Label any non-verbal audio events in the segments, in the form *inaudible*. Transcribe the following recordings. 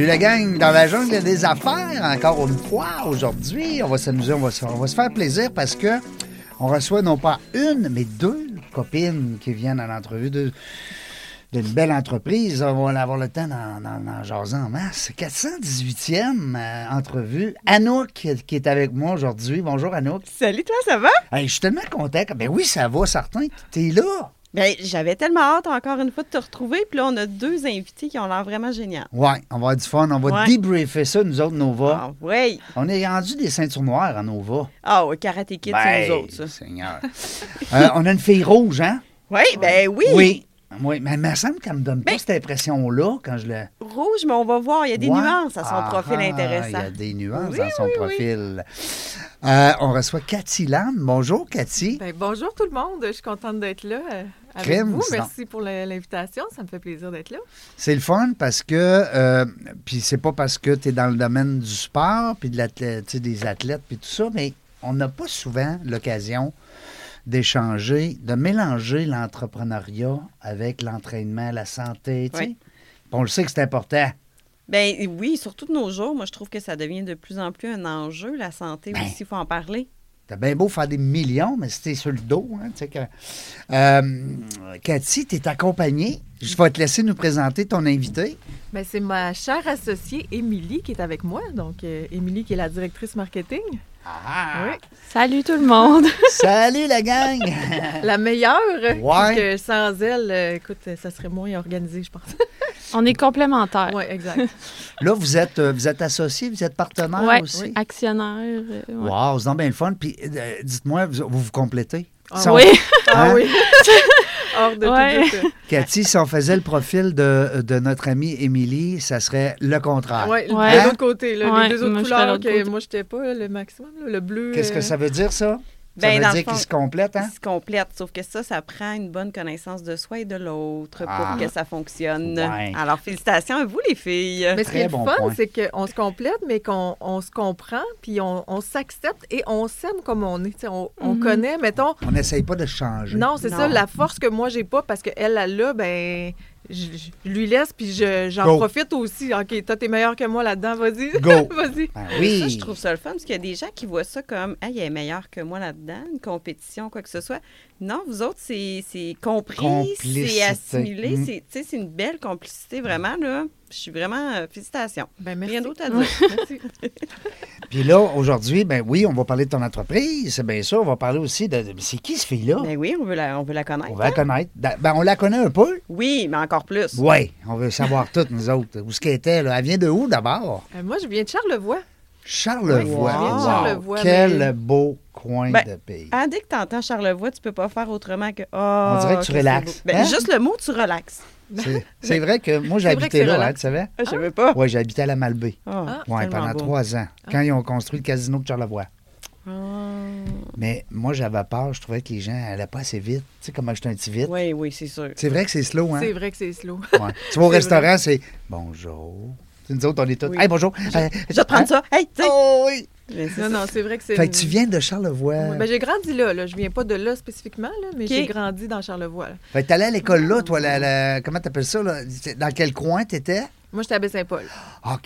Salut la gang, dans la jungle des affaires, encore une fois, aujourd'hui, on va s'amuser, on va, se, on va se faire plaisir parce que on reçoit non pas une, mais deux copines qui viennent à l'entrevue de d'une belle entreprise. On va avoir le temps d'en, jaser en masse. 418e euh, entrevue. Anouk qui est- avec moi aujourd'hui. Bonjour Anouk. Salut toi, ça va? Hey, je suis tellement content. Ben oui, ça va, certain. T'es là. Ben, j'avais tellement hâte encore une fois de te retrouver. Puis là, on a deux invités qui ont l'air vraiment géniaux. Ouais, on va avoir du fun. On va Ouais. débriefer ça, nous autres, Nova. Ah, oui. On est rendu des ceintures noires à Nova. Ah, oui, Karate Kid, c'est Ben, nous autres, ça. Seigneur. *laughs* Euh, on a une fille rouge, hein? Oui, ben oui. Oui. Oui, mais il me semble qu'elle me donne pas Ben- cette impression-là quand je le. Rouge, mais on va voir, il y a des Ouais. nuances à son Ah, profil ah, intéressant. Il y a des nuances Oui, dans son oui, oui. Euh, on reçoit Cathy Lam. Bonjour, Cathy. Ben, bonjour tout le monde, je suis contente d'être là euh, avec Crème, vous. Merci pour l'invitation, ça me fait plaisir d'être là. C'est le fun parce que, euh, puis c'est pas parce que tu es dans le domaine du sport, puis de l'athlète, des athlètes, puis tout ça, mais on n'a pas souvent l'occasion d'échanger, de mélanger l'entrepreneuriat avec l'entraînement, la santé. Oui. On le sait que c'est important. Ben oui, surtout de nos jours, moi, je trouve que ça devient de plus en plus un enjeu, la santé Ben. aussi, il faut en parler. T'as bien beau faire des millions, mais c'était sur le dos. Hein, tu sais que... Euh, Cathy, tu es accompagnée. Je vais te laisser nous présenter ton invité. Ben, c'est ma chère associée Émilie qui est avec moi. Donc, euh, Émilie qui est la directrice marketing. Ah! Oui. Salut tout le monde! *laughs* Salut la gang! *laughs* La meilleure. Ouais. parce que sans elle, euh, écoute, ça serait moins organisé, je pense. *laughs* On est complémentaires. oui, exact. Là, vous êtes, euh, vous êtes associés, vous êtes partenaires Ouais, aussi? actionnaire. euh, ouais. Wow, c'est donc bien le fun. Puis, euh, dites-moi, vous, vous vous complétez? Ah Oui, Ah Hein? oui. Hors de Ouais. tout doute. Cathy, si on faisait le profil de, de notre amie Émilie, ça serait le contraire. Ouais. de l'autre côté, là, Ouais, les deux autres moi, couleurs que moi, je n'étais pas le maximum. là, le bleu. Qu'est-ce que euh, ça veut dire, ça? Ça Ben, veut dans le dire fond, qu'ils se complètent, hein? Ils se complètent, sauf que ça, ça prend une bonne connaissance de soi et de l'autre Ah. pour que ça fonctionne. Ouais. Alors, félicitations à vous, les filles. Mais ce qui est bon le fun, c'est qu'on se complète, mais qu'on on se comprend, puis on, on s'accepte et on s'aime comme on est. On, on Mhm. connaît, mettons. On n'essaye pas de changer. Non, c'est ça, la force que moi, j'ai pas, parce qu'elle, elle l'a, ben, je, je lui laisse, puis je- j'en Go. profite aussi. OK, toi, t'es meilleur que moi là-dedans, vas-y. Go! *laughs* vas-y. Ben Ça, oui! je trouve ça le fun, parce qu'il y a des gens qui voient ça comme « Hey, elle est meilleure que moi là-dedans, une compétition, quoi que ce soit. » Non, vous autres, c'est c'est compris, Complicité. c'est assimilé, Mm. c'est tu sais, c'est une belle complicité, vraiment, là. Je suis vraiment... euh, félicitations. Ben, merci. Rien d'autre à dire. *laughs* Merci. *laughs* Puis là, aujourd'hui, ben oui, on va parler de ton entreprise, c'est bien sûr. On va parler aussi de. de- c'est qui, ce fille-là? Ben oui, on veut la, on veut la connaître. On va la connaître. Da- Ben, on la connaît un peu. Oui, mais encore plus. Oui, on veut savoir *laughs* toutes, nous autres. Où ce qu'elle était, là. Elle vient de où, d'abord? Euh, moi, je viens de Charlevoix. Charlevoix. Oui, Wow. Charlevoix, Quel mais- beau coin Ben, de pays. Ah, dès que tu entends Charlevoix, tu peux pas faire autrement que. On Oh, dirait que tu relaxes. Ben, Hein? Juste le mot, tu relaxes. *laughs* C'est- vrai que moi, c'est là, hein, tu savais? Ah, je savais pas. Oui, j'ai habité à la Malbaie. Ah, Ah, Oui, tellement pendant beau. trois ans, quand ils ont construit le casino de Charlevoix. Ah. Mais moi, j'avais peur, je trouvais que les gens n'allaient pas assez vite. Tu sais, comment j'étais un petit vite. Oui, oui, c'est sûr. C'est vrai que c'est slow, hein? C'est vrai que c'est slow. Ouais. Tu vas *laughs* au restaurant, c'est bonjour. Nous autres, on est tous. Oui. Hey, bonjour. Euh, Je vais te prendre ça. Hey, tu sais. Oh oui. Mais c'est Non, ça. non, c'est vrai que c'est. Fait que tu viens de Charlevoix. Ouais, ben, j'ai grandi là, là. Je viens pas de là spécifiquement, là, mais OK. j'ai grandi dans Charlevoix. là. Fait que t'allais à l'école là, toi, la, la- comment t'appelles ça, là? Dans quel coin t'étais? Moi, j'étais à Baie-Saint-Paul. OK, à Ben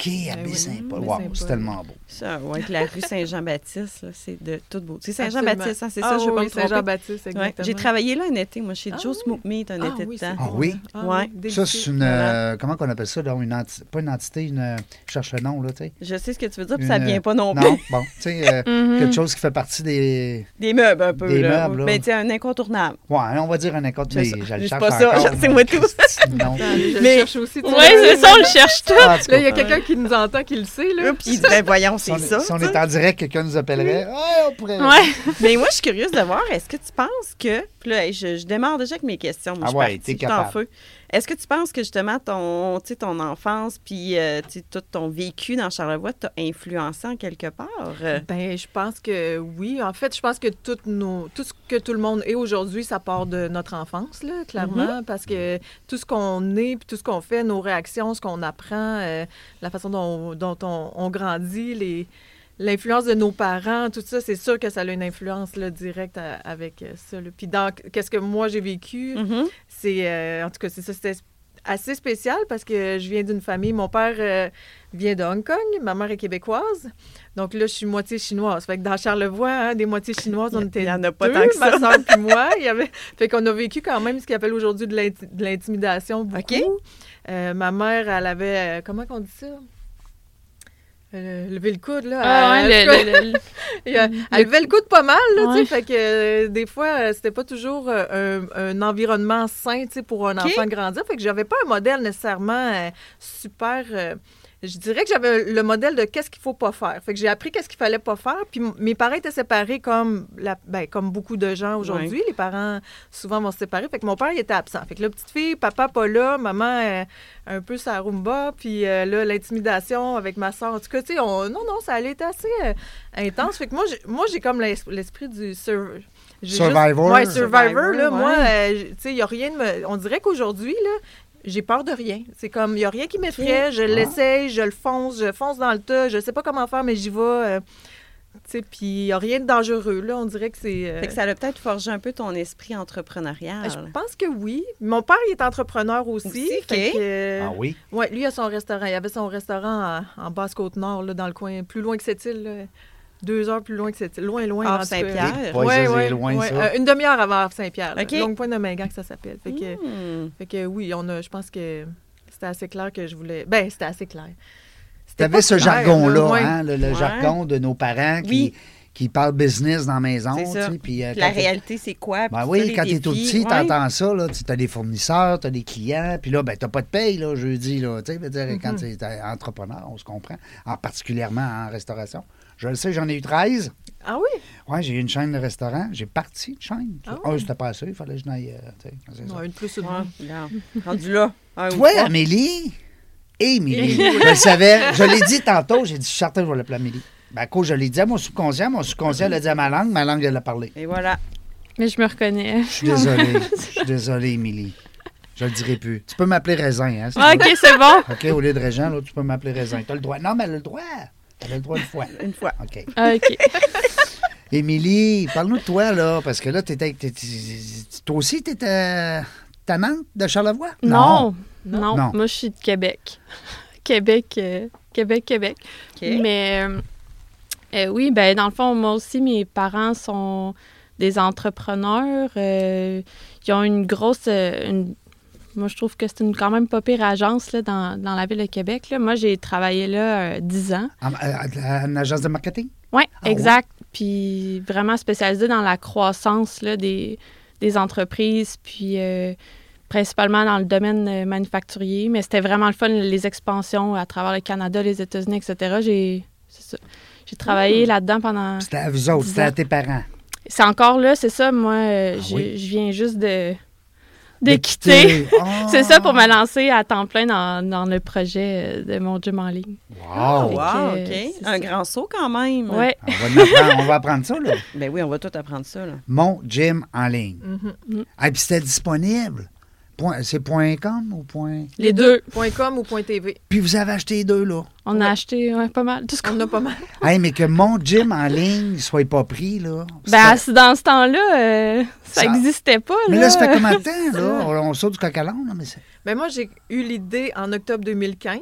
oui, Baie-Saint-Paul. Baie-Saint-Paul. Wow, c'est tellement beau. Ça, ouais, avec la rue Saint-Jean-Baptiste, là, c'est de tout beau. C'est Saint-Jean-Baptiste, hein, c'est ça, Ah, je veux pas oui, tromper. Saint-Jean-Baptiste, Ouais, exactement. J'ai travaillé là un été, moi, chez Ah Joe. Smoke Meat, un Ah été oui, de temps. Ah oui? Ah Ouais. oui, Ça, c'est une. Voilà. euh, comment qu'on appelle ça, là? Une enti- pas une entité, une. euh, je cherche le nom, là, tu sais. Je sais ce que tu veux dire, puis ça Une, vient pas non plus. Non, bon, tu sais, euh, *laughs* Mhm. quelque chose qui fait partie des. Des meubles, un peu. Des là. meubles, là. Ben, tu sais, un incontournable. Ouais, on va dire un mais ça. je le C'est cherche pas ça, *laughs* c'est moi tout. *laughs* Non. Attends, je Mais- le cherche aussi. tu Oui, c'est ça, on le cherche tout. En tout Là, il y a quelqu'un qui nous entend, qui le sait. Là. Puis il dit, ben voyons, si c'est on, ça. si on est en direct, quelqu'un nous appellerait. Ouais, on pourrait. Ouais. *laughs* Mais moi, je suis curieuse de voir, est-ce que tu penses que. Puis là, je, je démarre déjà avec mes questions. Moi, Ah je ouais, t'es en capable. feu. Est-ce que tu penses que justement ton, ton enfance puis euh, tout ton vécu dans Charlevoix t'a influencé en quelque part? Ben, je pense que oui. En fait, je pense que tout, nos, tout ce que tout le monde est aujourd'hui, ça part de notre enfance, là, clairement, parce que tout ce qu'on est, puis tout ce qu'on fait, nos réactions, ce qu'on apprend, euh, la façon dont, dont on, on grandit, les l'influence de nos parents, tout ça, c'est sûr que ça a une influence là, directe à- avec euh, ça. là. Puis dans qu'est-ce que moi j'ai vécu, mhm. c'est euh, en tout cas c'est ça c'était assez spécial parce que je viens d'une famille mon père euh, vient de Hong Kong ma mère est québécoise donc là je suis moitié chinoise fait que dans Charlevoix hein, des moitiés chinoises on Il y était en a pas deux, tant que ça. ma soeur puis *laughs* moi il y avait fait qu'on a vécu quand même ce qu'ils appelle aujourd'hui de l'inti- de l'intimidation beaucoup OK. Euh, ma mère elle avait euh, comment qu'on dit ça? Euh, lever le coude là Ah, Elle- ouais, le- le- le- *laughs* et, elle levait le coude pas mal, là, tu sais, fait que euh, des fois, euh, c'était pas toujours euh, un, un environnement sain, tu sais, pour un OK. enfant grandir. Fait que j'avais pas un modèle nécessairement super... je dirais que j'avais le modèle de qu'est-ce qu'il faut pas faire. Fait que j'ai appris qu'est-ce qu'il fallait pas faire. Puis mes parents étaient séparés comme, la, ben, comme beaucoup de gens aujourd'hui. Les parents, souvent, vont se séparer. Fait que mon père, il était absent. Fait que la petite fille, papa pas là, maman euh, un peu sa rumba. Puis euh, là, l'intimidation avec ma soeur. En tout cas, tu sais, on- non, non, ça allait été assez euh, intense. Fait que moi, j'ai, moi, j'ai comme l'es- l'esprit du sur- Survivor. ouais, Survivor, Survivor, là, moi, ouais. euh, tu sais, il n'y a rien de me... On dirait qu'aujourd'hui, là, j'ai peur de rien. C'est comme, il n'y a rien qui m'effraie. Je l'essaye, je le fonce, je fonce dans le tas. Je sais pas comment faire, mais j'y vais. euh, tu sais, puis il n'y a rien de dangereux, là. On dirait que c'est... euh, Fait que ça a peut-être forgé un peu ton esprit entrepreneurial. je pense que oui. Mon père, il est entrepreneur aussi. Que, euh, Ah oui? ouais, lui, il a son restaurant. Il avait son restaurant en, en Basse-Côte-Nord, là, dans le coin, plus loin que cette île, là. Deux heures plus loin que île. Loin, loin. Tout cas. Saint-Pierre. Ouais, Ouais, ça, c'est ouais, loin, ouais. ça. Euh, une demi-heure avant Saint-Pierre. là. OK. Longue Pointe de Mingan, que ça s'appelle. Fait que, Hmm. fait que oui, on a, je pense que c'était assez clair que je voulais. Ben, c'était assez clair. Tu C'était avais ce jargon-là, ouais. hein, le, le Ouais. jargon de nos parents qui, Oui. qui parlent business dans la maison. C'est ça. tu sais, Puis, euh, la réalité, c'est quoi? Ben oui, ça, les quand t'es tout défis. petit, Ouais. t'entends ça, là, tu as des fournisseurs, tu as des clients, puis là, ben, t'as pas de paye, là, jeudi, là, tu dire, quand Mm-hmm. tu es entrepreneur, on se comprend, en particulièrement en restauration. Je le sais, j'en ai eu 13. Ah oui? Oui, j'ai eu une chaîne de restaurant, j'ai parti une chaîne. Ah Un, ouais? c'était pas assez, il fallait que je n'aille, euh, une plus ou Ouais, moins. regarde. Rendu là. un ou Toi. Amélie, Émilie, je le savais, je l'ai dit tantôt, j'ai dit, je suis certain que je vais l'appeler Amélie. Ben, à cause, je l'ai dit à mon subconscient, mon subconscient l'a dit à ma langue, ma langue, elle l'a parlé. Et voilà. Mais je me reconnais. Je suis désolé, je suis désolé, Émilie. Je le dirai plus. Tu peux m'appeler Raisin, hein? Ah. OK, c'est bon. OK, au lieu de Régent, là, tu peux m'appeler Raisin. Tu as le droit. Non, mais elle a le droit. Elle a le droit une fois. *laughs* Une fois. OK. Ah, OK. *laughs* Émilie, parle-nous de toi, là, parce que là, t'étais, toi aussi, t'étais tannante de Charlevoix? Non. Non. Non. Moi, je suis de Québec. *laughs* Québec, euh, Québec, Québec. OK. Mais euh, euh, oui, ben dans le fond, moi aussi, mes parents sont des entrepreneurs. euh, ils ont une grosse. euh, une- moi, je trouve que c'est une quand même pas pire agence là, dans, dans la ville de Québec. là. Moi, j'ai travaillé là euh, 10 ans. En- à- à une agence de marketing? Oui, Ah exact. Puis vraiment spécialisé dans la croissance là, des, des entreprises, puis euh, principalement dans le domaine euh, manufacturier. Mais c'était vraiment le fun, les expansions à travers le Canada, les États-Unis, etc. J'ai travaillé là-dedans pendant. C'était à vous autres, c'était à tes parents. C'est encore là, c'est ça. Moi, euh, Ah oui? je viens juste de, de quitter. Ah! *laughs* C'est ça pour me lancer à temps plein dans, dans le projet euh, de mon gym en ligne. Wow! Wow, que, OK. c'est Un ça. grand saut quand même. Ouais. On va, on va apprendre ça, là. Ben oui, on va tout apprendre ça. Là. Mon gym en ligne. Ah, puis c'était disponible. Point- C'est point .com ou point... Les deux. Point .com ou point .tv. Puis vous avez acheté les deux, là. On a acheté ouais, pas mal. Tout ce qu'on On a pas mal. *laughs* Hey, mais que mon gym en ligne soit pas pris, là. Ben, dans ce temps-là, euh, ça n'existait pas. mais là. là, ça fait combien de temps, *laughs* là? On, on saute du coq à l'âne, là, mais c'est... Mais moi, j'ai eu l'idée en octobre 2015.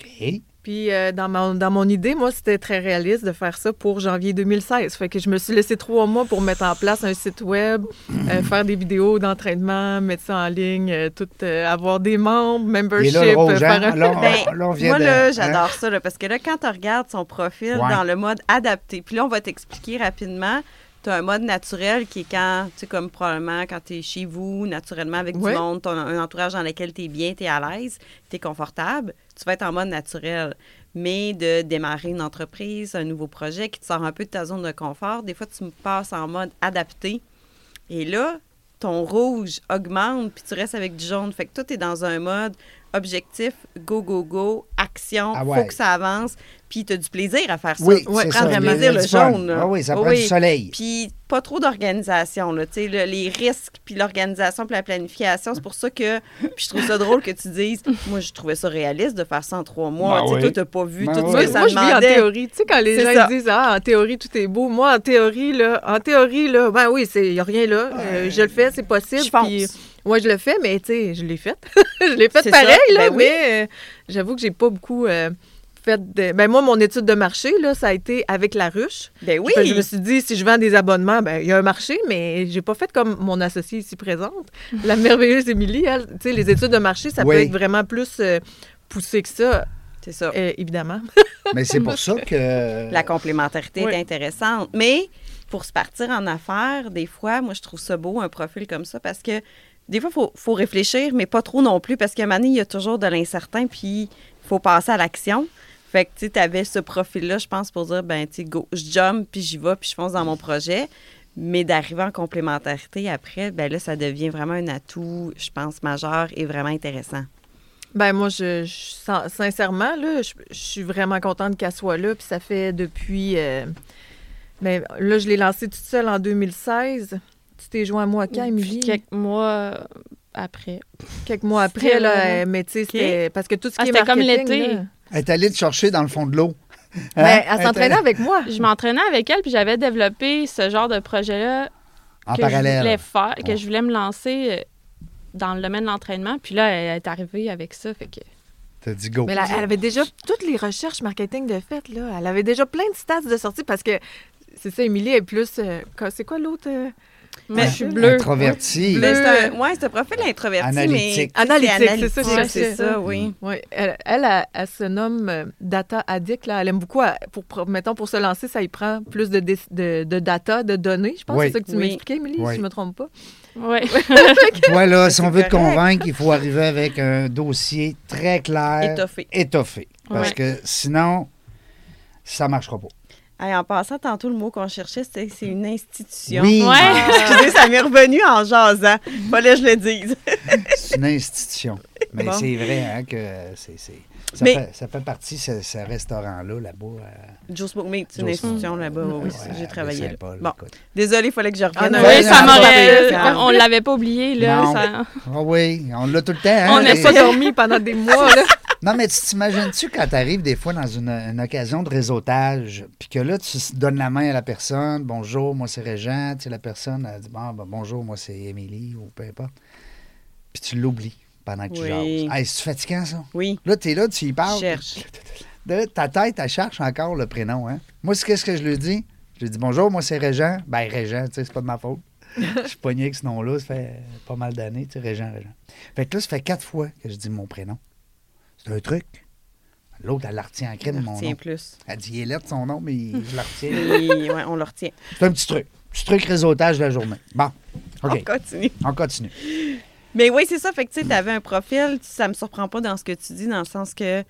OK. Puis euh, dans, mon, dans mon idée, moi, c'était très réaliste de faire ça pour janvier 2016. Fait que je me suis laissé trois mois pour mettre en place un site web, euh, faire des vidéos d'entraînement, mettre ça en ligne, euh, tout, euh, avoir des membres, Et membership. là, le rouge, hein? faire un- Là, on- Ben, là, on vient Moi, de... là, hein? j'adore ça, là, parce que là, quand tu regardes son profil Ouais. dans le mode adapté, puis là, on va t'expliquer rapidement tu as un mode naturel qui est quand, tu sais, comme probablement quand tu es chez vous, naturellement avec Ouais. du monde, tu un entourage dans lequel tu es bien, tu es à l'aise, tu es confortable, tu vas être en mode naturel. Mais de démarrer une entreprise, un nouveau projet qui te sort un peu de ta zone de confort, des fois, tu passes en mode adapté. Et là, ton rouge augmente, puis tu restes avec du jaune. Fait que toi, tu es dans un mode objectif, go, go, go, action, Ah faut ouais. que ça avance, puis tu as du plaisir à faire ça. Oui, Ouais, prendre ça. a plaisir, le jaune. là. Ah oui, ça prend Oui. du soleil. Puis pas trop d'organisation, là. Tu sais, le- les risques, puis l'organisation, puis la planification. C'est pour ça que. Puis je trouve ça drôle que tu dises. Moi, je trouvais ça réaliste de faire ça en trois mois. Ben tu sais, oui. toi, t'as pas vu Ben tout oui. ce Moi, que ça moi, je vis en théorie. Tu sais, quand les C'est gens ça. disent Ah, en théorie, tout est beau. Moi, en théorie, là, en théorie, là, ben oui, il n'y a rien là. Euh, je le fais, c'est possible. Je pense. Puis, moi, je le fais, mais tu sais, je l'ai fait. *laughs* je l'ai fait C'est pareil, ça. là, Ben oui. mais euh, j'avoue que j'ai pas beaucoup euh, fait de. Ben, moi, mon étude de marché, là, ça a été avec la ruche. Ben oui. Je me suis dit, si je vends des abonnements, ben il y a un marché, mais j'ai pas fait comme mon associée ici présente, *laughs* la merveilleuse Émilie. Elle, tu sais, les études de marché, ça Oui. peut être vraiment plus euh, poussé que ça, C'est ça. euh, évidemment. *laughs* Mais c'est pour ça que. La complémentarité Oui. est intéressante. Mais pour se partir en affaires, des fois, moi, je trouve ça beau, un profil comme ça, parce que des fois, il faut, faut réfléchir, mais pas trop non plus, parce qu'à un moment donné, il y a toujours de l'incertain, puis il faut passer à l'action. Fait que, tu avais ce profil-là, je pense, pour dire, ben, tu sais, go, je jump, puis j'y vais, puis je fonce dans mon projet. Mais d'arriver en complémentarité après, ben là, ça devient vraiment un atout, je pense, majeur et vraiment intéressant. Ben moi, je, je- sin- sincèrement, là, je, je suis vraiment contente qu'elle soit là. Puis ça fait depuis... euh, ben, là, je l'ai lancée toute seule en 2016. Tu t'es joint à moi quand, Émilie? Quelques mois après. Quelques mois après, là. Mais tu sais, c'était... Parce que tout ce qui Ah, est c'était comme marketing, l'été. Elle est allée te chercher dans le fond de l'eau. *laughs* ben, Hein? elle s'entraînait avec moi. Je m'entraînais avec elle, puis j'avais développé ce genre de projet-là En que je voulais parallèle. faire, que Ouais. je voulais me lancer euh, dans le domaine de l'entraînement. Puis là, elle est arrivée avec ça. Fait que T'as dit go. Mais là, elle avait déjà toutes les recherches marketing de fait, là. Elle avait déjà plein de stats de sortie parce que... C'est ça, Émilie est plus... euh, c'est quoi l'autre? euh, Mais- je suis bleue. Introverti. Bleu. Mais c'est un, ouais, c'est un profil introverti, Analytique. mais... Analytique, c'est ça, c'est ça, oui. Oui, elle, elle, elle, elle se nomme euh, data addict. Là. Elle aime beaucoup, pour, mettons, pour se lancer, ça y prend plus de, dé- de, de data, de données. Je pense Oui. que c'est ça que tu Oui. m'expliquais, Émilie, Oui. si je ne me trompe pas. Ouais. *laughs* *laughs* Toi, là, si on veut te convaincre, il faut arriver avec un dossier très clair, Étoffé. étoffé. Parce Ouais. que sinon, ça ne marchera pas. Hey, en passant, tantôt, le mot qu'on cherchait, c'était c'est une institution. Oui, Ouais. Excusez, ça m'est revenu en jasant. Fallait que je le dise. c'est une institution. *laughs* Mais Bon. c'est vrai hein, que c'est, c'est- ça, Mais- fait, ça fait partie, ce, ce restaurant-là, là-bas. à- Joe Smoke Meat, c'est une institution là-bas. oui, Ouais, j'ai travaillé là. Bon, écoute. désolé, il fallait que je revienne. Ah, un non, peu. Oui, ça m'aurait. On l'avait pas oublié, là. Ça- Ah oui, on l'a tout le temps. hein, On n'a les- pas dormi pendant des mois. *laughs* Là. Non, mais tu t'imagines-tu quand tu arrives des fois dans une, une occasion de réseautage, puis que là, tu donnes la main à la personne, bonjour, moi c'est Régent, tu sais, la personne, elle dit, bon, ben, bonjour, moi c'est Émilie, ou peu importe. Puis tu l'oublies pendant que tu Oui. jases. Hey, c'est fatigant, ça. Oui, Là, tu es là, tu y parles. cherche. *laughs* De ta tête, elle cherche encore le prénom. Hein? Moi, qu'est-ce que je lui dis? Je lui dis bonjour, moi c'est Régent. Ben, Régent, tu sais, c'est pas de ma faute. *laughs* Je suis pogné avec ce nom-là, ça fait pas mal d'années, tu sais, Régent, Régent. Fait que là, ça fait quatre fois que je dis mon prénom. C'est un truc. L'autre, elle la retient en crème, mon nom. plus. Elle dit, il est lettre, son nom, mais *laughs* je la retiens. Oui, ouais, on le retient. C'est un petit truc. Petit truc réseautage de la journée. Bon, On OK, continue. on continue. Mais oui, c'est ça. Fait que tu sais, avais un profil, ça me surprend pas dans ce que tu dis, dans le sens que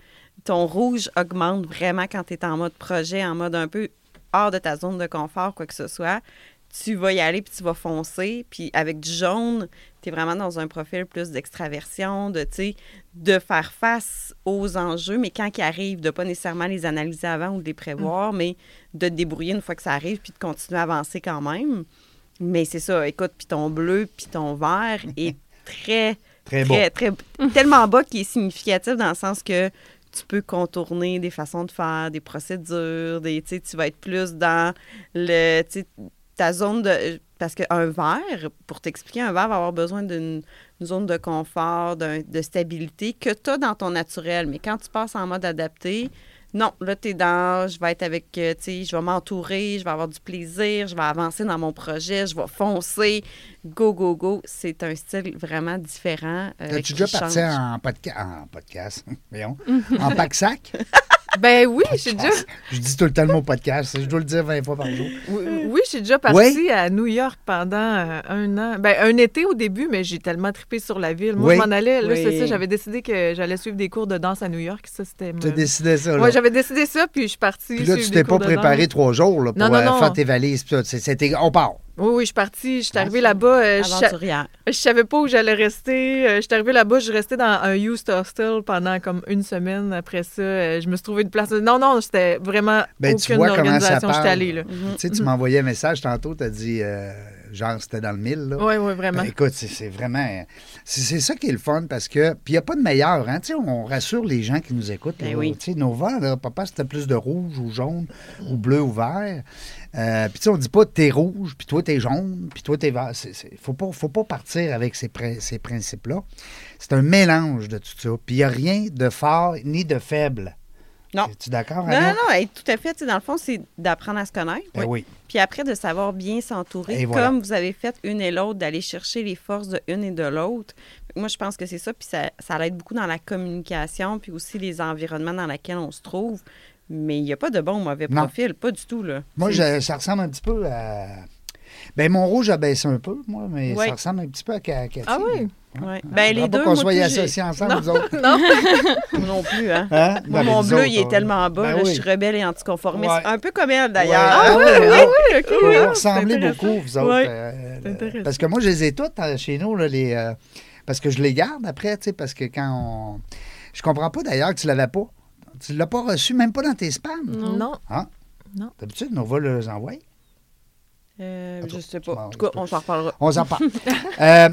ton rouge augmente vraiment quand tu es en mode projet, en mode un peu hors de ta zone de confort, quoi que ce soit. Tu vas y aller, puis tu vas foncer. Puis avec du jaune, tu es vraiment dans un profil plus d'extraversion, de, de faire face aux enjeux, mais quand ils arrivent, de pas nécessairement les analyser avant ou de les prévoir, mais de te débrouiller une fois que ça arrive, puis de continuer à avancer quand même. Mais c'est ça, écoute, puis ton bleu, puis ton vert *laughs* est très, Très très, très, tellement bas qui est significatif dans le sens que tu peux contourner des façons de faire, des procédures, des, tu vas être plus dans le, ta zone de... Parce qu'un verre, pour t'expliquer, un verre va avoir besoin d'une une zone de confort, d'un- de stabilité que tu as dans ton naturel. Mais quand tu passes en mode adapté, non, là, tu es dans, je vais être avec, euh, tu sais, je vais m'entourer, je vais avoir du plaisir, je vais avancer dans mon projet, je vais foncer, go, go, go. C'est un style vraiment différent. euh, qui déjà parti en, podca- en podcast? *laughs* Voyons. *laughs* en pack-sac? Ben oui, j'ai déjà, Je dis tout le temps le mot podcast. Je dois le dire 20 fois par jour. oui, oui, j'ai déjà parti Oui. à New York pendant euh, un an. Ben, un été au début, mais j'ai tellement trippé sur la ville. Moi, Oui. je m'en allais. Là, Oui. c'est ça, j'avais décidé que j'allais suivre des cours de danse à New York. Ça, c'était. Tu as décidé ça. Là. Ouais, j'avais décidé ça, puis je suis partie. Puis là, tu t'es pas préparé trois jours là, pour Non, non, euh, non. faire tes valises. puis C'était, on part. Oui, oui, je suis partie. Je suis arrivée là-bas. euh, je Aventurière. je savais pas où j'allais rester. Euh, je suis arrivée là-bas, je restais dans un youth hostel pendant comme une semaine. Après ça, euh, je me suis trouvé une place. Non, non, c'était vraiment Ben, tu aucune vois comment ça organisation. parle. J'étais allée, là. Tu sais, tu m'envoyais un message tantôt, tu as dit, euh, genre, c'était dans le mille. Là. Oui, oui, vraiment. Ben, écoute, c'est, c'est vraiment. C'est, c'est ça qui est le fun parce que. Puis il n'y a pas de meilleur. Hein? Tu sais, On rassure les gens qui nous écoutent. Ben oui. Tu sais, Nova, là, papa, c'était plus de rouge ou jaune ou bleu ou vert. Euh, puis tu sais, on dit pas t'es rouge, puis toi t'es jaune, puis toi t'es vert. Il ne faut pas, faut pas partir avec ces, ces principes-là. C'est un mélange de tout ça. Puis il n'y a rien de fort ni de faible. Non. Es-tu d'accord, Non, non, non, hey, tout à fait. Dans le fond, c'est d'apprendre à se connaître. Ben oui. Puis après, de savoir bien s'entourer, voilà. comme vous avez fait une et l'autre, d'aller chercher les forces de une et de l'autre. Moi, je pense que c'est ça. Puis ça, ça l'aide beaucoup dans la communication, puis aussi les environnements dans lesquels on se trouve. Mais il n'y a pas de bon ou mauvais Non. profil, pas du tout. Là. Moi, je- ça ressemble un petit peu à. Ben, mon rouge a baissé un peu, moi, mais Oui. ça ressemble un petit peu à Ca- Cathy. Ah oui? Ouais. Ben, les Faudra pas deux, qu'on soit associés ensemble, nous autres. *laughs* Non, *laughs* non plus, hein. Hein? Moi, Ben, mon bleu, autres, il est tellement bas. Ben là, oui. Je suis rebelle et anticonformiste. Ouais. Un peu comme elle, Ouais. d'ailleurs. Ah *laughs* oui, oui, oui, ok. Vous ouais, ressemblez beaucoup, vous autres. Ouais. euh, C'est intéressant. parce que moi, je les ai toutes euh, chez nous, là, les, euh, parce que je les garde après, tu sais, parce que quand on. Je comprends pas d'ailleurs que tu l'avais pas. Tu l'as pas reçu, même pas dans tes spams? Non. Non. Hein? Non. D'habitude, on va les envoyer. Euh, je sais pas. En tout cas, on s'en reparlera. On s'en parle. *laughs* Euh,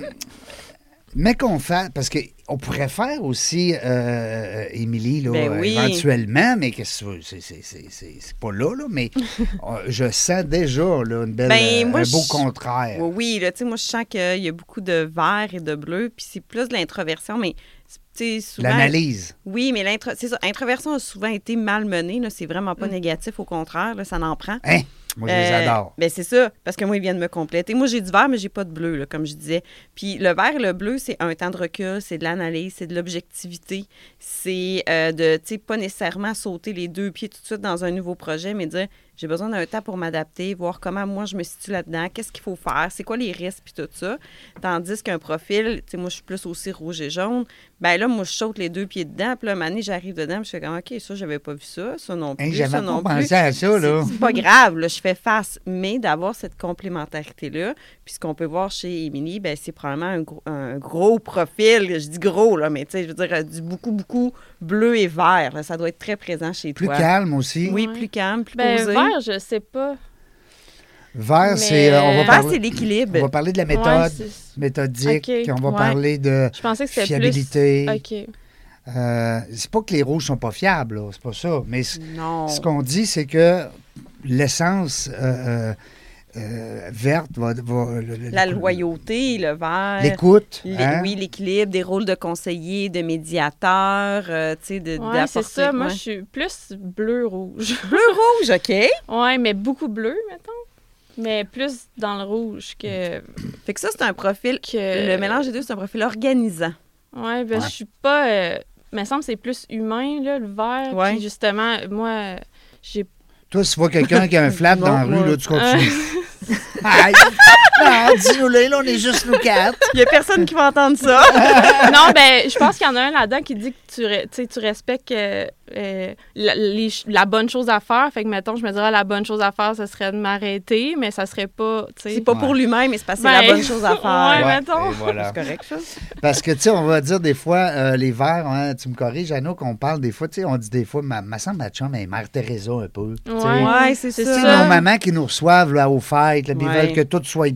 mais qu'on fait, parce qu'on pourrait faire aussi, euh, Émilie, là, Ben euh, oui. éventuellement, mais que c'est, c'est, c'est, c'est- c'est- c'est pas là, là, mais *laughs* euh, je sens déjà là, une belle, Ben, euh, moi, un beau je- contraire. Oui, oui, là, tu sais, moi, je sens qu'il y a beaucoup de vert et de bleu, puis c'est plus de l'introversion, mais, sais, souvent... L'analyse. Oui, mais l'intro... c'est ça. L'introversion a souvent été malmenée, là. C'est vraiment Mm. pas négatif, au contraire, là, ça en prend. Hein? Moi, je les Euh, adore. Ben c'est ça, parce que moi, ils viennent me compléter. Moi, j'ai du vert, mais j'ai pas de bleu, là, comme je disais. Puis le vert et le bleu, c'est un temps de recul, c'est de l'analyse, c'est de l'objectivité. C'est euh, de, tu sais, pas nécessairement sauter les deux pieds tout de suite dans un nouveau projet, mais dire, j'ai besoin d'un temps pour m'adapter, voir comment moi je me situe là-dedans, qu'est-ce qu'il faut faire, c'est quoi les risques, puis tout ça. Tandis qu'un profil, tu sais, moi, je suis plus aussi rouge et jaune. Ben là, moi, je saute les deux pieds dedans, puis là, année, j'arrive dedans, puis je fais comme, OK, ça, j'avais pas vu ça, ça non plus, J'avais ça pas non pensé plus. à ça, là. C'est pas grave, là, je fais face, mais d'avoir cette complémentarité-là, puis ce qu'on peut voir chez Émilie, ben, c'est probablement un gros, un gros profil, je dis gros, là, mais tu sais, je veux dire, euh, du beaucoup, beaucoup bleu et vert, là, ça doit être très présent chez Plus toi. calme aussi. Oui, Ouais. plus calme, plus Ben, posé. vert, je sais pas. Vert, Mais, c'est. euh, on, va Vert, parler, c'est l'équilibre. on va parler de la méthode méthodique, puis on va ouais. parler de je pensais que c'était fiabilité. plus... OK. Euh, c'est pas que les rouges sont pas fiables, c'est pas ça. Mais ce qu'on dit, c'est que l'essence euh, euh, euh, verte va. va- le- le- La loyauté, le vert. L'écoute. l'é- hein? Oui, l'équilibre, des rôles de conseiller, de médiateur, euh, tu sais, de, Ouais, c'est ça. Moi, je suis plus bleu-rouge. *laughs* Bleu-rouge, OK. ouais, mais beaucoup bleu, mettons. Mais plus dans le rouge que... *clears throat* Fait que ça, c'est un profil... que... Le mélange des deux, c'est un profil organisant. Ouais, ben Ouais. je suis pas... Euh... me semble que c'est plus humain, là, le vert. Ouais. Puis justement, moi, j'ai... Toi, si tu vois quelqu'un qui a un flap *laughs* dans la rue, là, tu continues. *laughs* Aïe! Non, dis-nous-les, là, on est juste nous quatre. Il y a personne qui va entendre ça. *laughs* non, ben, je pense qu'il y en a un là-dedans qui dit que tu, re- tu sais, tu respectes euh, euh, la, les ch- la bonne chose à faire. Fait que, mettons, je me dirais, la bonne chose à faire, ce serait de m'arrêter, mais ça serait pas. C'est pas Ouais. pour lui-même, mais c'est parce que c'est Ben, la bonne chose à *laughs* faire. Ouais, mettons. et voilà. C'est correct, ça? Parce que, tu sais, on va dire des fois, euh, les verts, hein, tu me corriges, Anna, qu'on parle des fois, tu sais, on dit des fois, ma, ma semble ma chum est Mère Teresa un peu. tu sais. Ouais. Ouais, c'est ça. Tu sais, nos mamans qui nous reçoivent là, aux fêtes, là, puis ils Ouais. veulent que tout soit.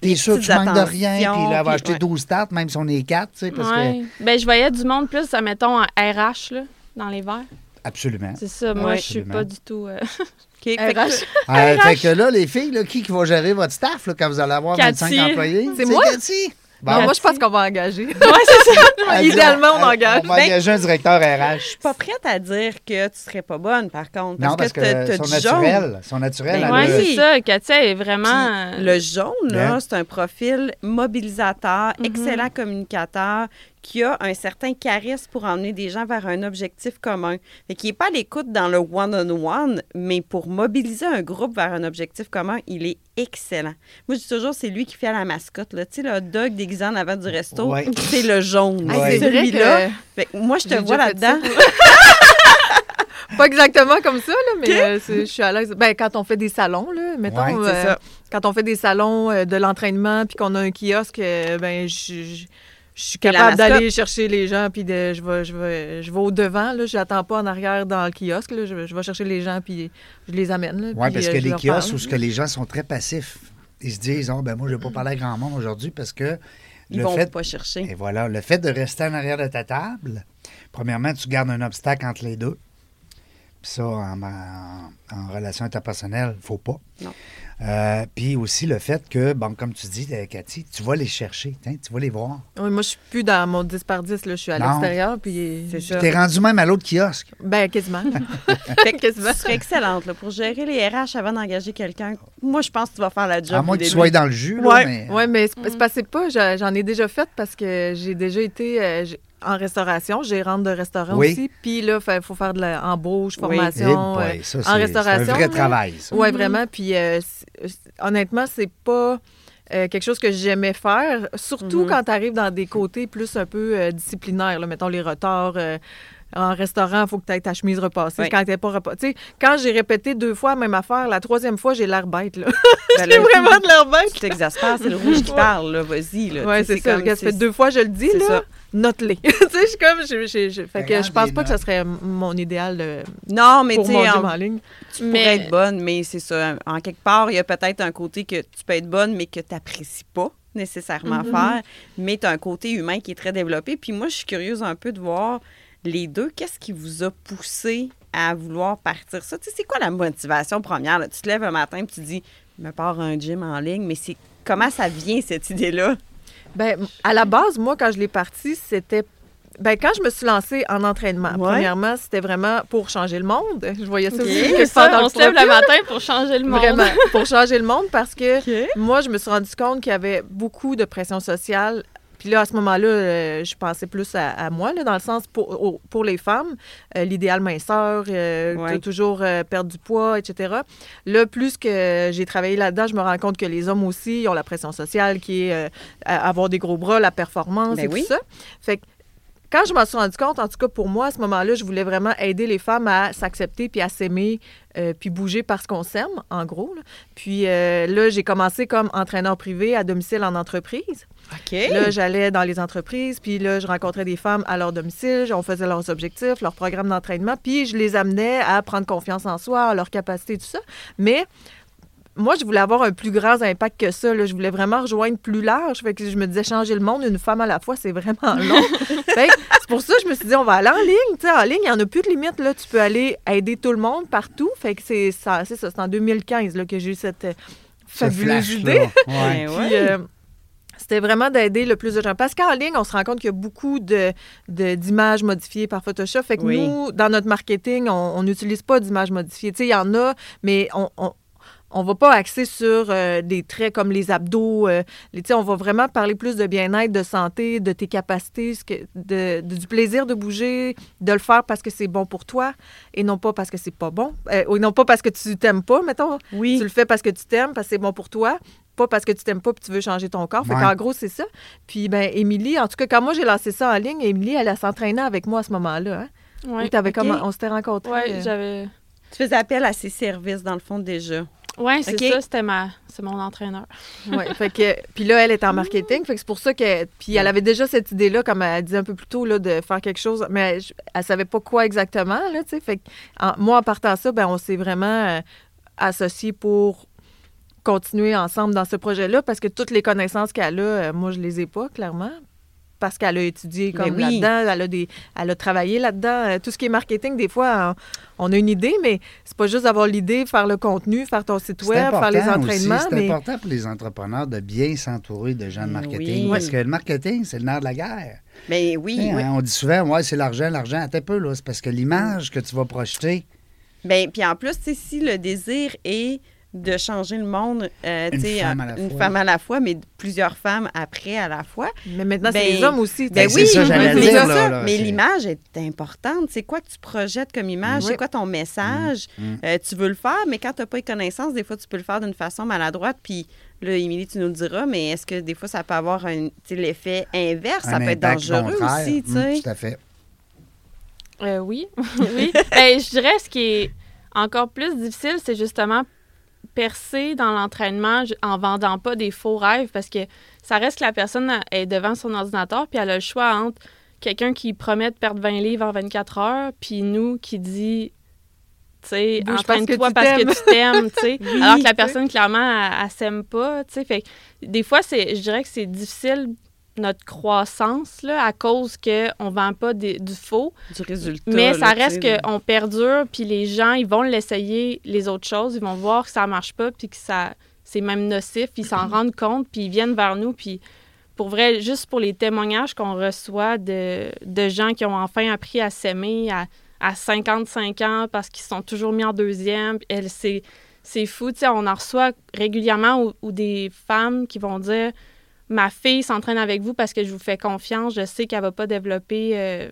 T'es sûr que tu manques de rien, puis là, elle va puis- acheter ouais. 12 tartes, même si on est 4, tu sais, parce Ouais. Ben, je voyais du monde plus, mettons, en RH, là, dans les verres. que. Absolument. C'est ça, moi, Ouais. je suis pas du tout... euh, *laughs* OK, fait que- RH. Euh, fait que là, les filles, là, qui, qui va gérer votre staff là, quand vous allez avoir Cathy. 25 employés? C'est moi? Cathy? Bon. Non, moi, je pense qu'on va engager. *laughs* ouais, c'est ça. *laughs* Idéalement, on engage. On va Ben, engager un directeur RH. Je suis pas prête à dire que tu serais pas bonne, par contre. Non, parce que, t'as son naturel, son naturel, Ben oui. c'est ça. Katia est vraiment... Puis le jaune, là, Hein? c'est un profil mobilisateur, Mhm. excellent communicateur, qui a un certain charisme pour emmener des gens vers un objectif commun. Fait qu'il n'est pas à l'écoute dans le one-on-one, mais pour mobiliser un groupe vers un objectif commun, il est excellent. Moi, je dis toujours, c'est lui qui fait la mascotte. Là. Tu sais, le dog déguisé en avant du resto, Ouais. *laughs* c'est le jaune. Hey, Ouais. Celui-là. que- Fait que moi, je te vois là-dedans. *laughs* Pas exactement comme ça, là, mais euh, je suis à l'aise. Ben, quand on fait des salons, là, mettons, Ouais, euh, ça. quand on fait des salons euh, de l'entraînement, puis qu'on a un kiosque, ben, je, je- je suis capable d'aller chercher les gens, puis de, je vais, je vais, je vais au devant, là, j'attends pas en arrière dans le kiosque, là, je, vais- je vais chercher les gens, puis je les amène. là, Oui, parce euh, que je les kiosques parle. où ce que les gens sont très passifs, ils se disent oh, ben moi, je ne vais pas parler à grand monde aujourd'hui parce que Ils le vont fait, pas chercher. et voilà, le fait de rester en arrière de ta table, premièrement, tu gardes un obstacle entre les deux. Puis ça, en, en- en relation interpersonnelle, il faut pas. Non. Euh, puis aussi le fait que, bon, comme tu dis, euh, Cathy, tu vas les chercher, hein, tu vas les voir. Oui, moi, je suis plus dans mon 10 par 10, là, je suis à l'extérieur, puis... C'est ça. Tu es rendu même à l'autre kiosque. Ben, quasiment. *laughs* *laughs* Fait que tu serais excellente là, pour gérer les RH avant d'engager quelqu'un. Moi, je pense que tu vas faire la job. à moins que tu sois dans le jus. là, Ouais, mais- ouais, mais c'est c'est pas, je- j'en ai déjà fait parce que j'ai déjà été euh, en restauration, gérante de restaurant Oui. aussi. Puis là, il faut faire de l'embauche, Oui. Formation. boy, euh, ça, en c'est- c'est un restauration, vrai travail, ça. ouais, vraiment. Puis euh, honnêtement, c'est pas euh, quelque chose que j'aimais faire, surtout Mhm. quand tu arrives dans des côtés plus un peu euh, disciplinaires, là, mettons les retards. euh, en restaurant, il faut que tu aies ta chemise repassée. Oui. Quand t'es pas repassée. Quand j'ai répété deux fois la même affaire, la troisième fois, j'ai l'air bête. Là. Ben *laughs* j'ai là, vraiment de l'air bête. Tu t'exaspères, c'est le rouge qui parle, là, vas-y. Là. Ouais, Tu sais, c'est ça. comme- ça fait deux fois que je le dis, c'est là. ça. Note-les. *laughs* tu sais, je suis comme. je- je- je- fait que je pense pas que ça notes. serait mon idéal Non, mais pour tu mon en- en ligne. tu pourrais être bonne, mais c'est ça. En quelque part, il y a peut-être un côté que tu peux être bonne, mais que tu n'apprécies pas nécessairement Mhm. faire. Mais tu as un côté humain qui est très développé. Puis moi, je suis curieuse un peu de voir les deux. Qu'est-ce qui vous a poussé à vouloir partir ça? Tu sais, c'est quoi la motivation première? là? Tu te lèves un matin et tu te dis, je me pars un gym en ligne, mais c'est comment ça vient, cette idée-là? Ben, à la base, moi, quand je l'ai parti, c'était. Ben, quand je me suis lancée en entraînement, Ouais. premièrement, c'était vraiment pour changer le monde. Je voyais ça Ok. aussi. Ça, on le se lève le matin pour changer le monde. Vraiment, pour changer le monde parce que *laughs* moi, je me suis rendu compte qu'il y avait beaucoup de pression sociale. Puis là, à ce moment-là, euh, je pensais plus à, à moi, là, dans le sens pour, au- pour les femmes, euh, l'idéal minceur, euh, Ouais. toujours euh, perdre du poids, etc. Là, plus que j'ai travaillé là-dedans, je me rends compte que les hommes aussi ils ont la pression sociale qui est euh, avoir des gros bras, la performance Ben et oui. tout ça. Fait que quand je m'en suis rendu compte, en tout cas pour moi, à ce moment-là, je voulais vraiment aider les femmes à s'accepter puis à s'aimer euh, puis bouger parce qu'on s'aime, en gros. là. Puis euh, là, j'ai commencé comme entraîneur privé à domicile en entreprise. OK. Là, j'allais dans les entreprises, puis là, je rencontrais des femmes à leur domicile, on faisait leurs objectifs, leur programme d'entraînement, puis je les amenais à prendre confiance en soi, en leur capacité, tout ça. Mais moi, je voulais avoir un plus grand impact que ça. là. Je voulais vraiment rejoindre plus large. Fait que je me disais, changer le monde une femme à la fois, c'est vraiment *laughs* long. C'est pour ça que je me suis dit, on va aller en ligne. En ligne, il n'y en a plus de limite. Là. Tu peux aller aider tout le monde partout. Fait que c'est ça, c'est ça. C'est en 2015 là, que j'ai eu cette euh, fabuleuse idée. Ouais. *laughs* Ben Puis, euh, c'était vraiment d'aider le plus de gens. Parce qu'en ligne, on se rend compte qu'il y a beaucoup de, de- d'images modifiées par Photoshop. Fait que Oui. nous, dans notre marketing, on on n'utilise pas d'images modifiées. Tu sais, il y en a, mais on... on on va pas axer sur euh, des traits comme les abdos. euh, les- tu sais, on va vraiment parler plus de bien-être, de santé, de tes capacités, ce que- de, de- du plaisir de bouger, de le faire parce que c'est bon pour toi et non pas parce que c'est pas bon. Euh, ou non pas parce que tu t'aimes pas, mettons. Oui. Tu le fais parce que tu t'aimes, parce que c'est bon pour toi, pas parce que tu t'aimes pas puis tu veux changer ton corps. Fait qu'en gros, c'est ça. Puis, ben, Émilie, en tout cas, quand moi j'ai lancé ça en ligne, Émilie, elle, elle s'entraînait avec moi à ce moment-là. Hein? Ouais. On s'était rencontrés. Ouais, euh, j'avais. Tu faisais appel à ses services, dans le fond, déjà. Ouais, c'est ça, c'était ma c'est mon entraîneur. *laughs* ouais, fait que, puis là, elle est en marketing. Fait que c'est pour ça que. Puis elle avait déjà cette idée-là, comme elle dit un peu plus tôt, là, de faire quelque chose. Mais je- elle savait pas quoi exactement, là, tu sais. Fait que en- moi, en partant ça, ben, on s'est vraiment euh, associés pour continuer ensemble dans ce projet-là parce que toutes les connaissances qu'elle a, euh, moi, je les ai pas, clairement. Parce qu'elle a étudié comme oui. là-dedans, elle a, des, elle a travaillé là-dedans. Euh, Tout ce qui est marketing, des fois, on, a une idée, mais c'est pas juste d'avoir l'idée, faire le contenu, faire ton site web, faire les entraînements. C'est mais... important pour les entrepreneurs de bien s'entourer de gens de marketing. oui. Parce que le marketing, c'est le nerf de la guerre. Mais oui, Hein, oui. On dit souvent, ouais, c'est l'argent, l'argent. Un peu, là. C'est parce que l'image que tu vas projeter, Ben, puis en plus, tu sais, si le désir est de changer le monde, euh, Une sais, femme à la une fois. femme à la fois, mais plusieurs femmes après à la fois. Mais maintenant, c'est Ben, les hommes aussi. Ben, ça, j'allais mais dire, c'est là, ça. là, mais c'est- l'image est importante. C'est quoi que tu projettes comme image? Oui. C'est quoi ton message? Mm, mm. Euh, tu veux le faire, mais quand tu n'as pas les connaissances, des fois, tu peux le faire d'une façon maladroite. Puis là, Émilie, tu nous le diras, mais est-ce que des fois, ça peut avoir l'effet inverse? ça peut être dangereux contraire. aussi, tu Mm, sais. tout à fait. Euh, oui, *laughs* *laughs* oui. Ben, je dirais ce qui est encore plus difficile, c'est justement percer dans l'entraînement en vendant pas des faux rêves parce que ça reste que la personne est devant son ordinateur puis elle a le choix entre quelqu'un qui promet de perdre 20 livres en 24 heures puis nous qui dit tu sais entraîne-toi parce que tu t'aimes tu sais. *laughs* Oui, alors que la personne clairement elle, elle s'aime pas tu sais. Fait que des fois c'est je dirais que c'est difficile notre croissance là, à cause qu'on ne vend pas des- du faux. Du résultat. Mais ça reste qu'on perdure, puis les gens, ils vont l'essayer, les autres choses, ils vont voir que ça marche pas, puis que ça c'est même nocif, puis ils s'en rendent compte, puis ils viennent vers nous, puis pour vrai, juste pour les témoignages qu'on reçoit de, de gens qui ont enfin appris à s'aimer à, à 55 ans parce qu'ils se sont toujours mis en deuxième, elle, c'est, c'est fou, tu sais, on en reçoit régulièrement ou, ou des femmes qui vont dire ma fille s'entraîne avec vous parce que je vous fais confiance, je sais qu'elle va pas développer euh,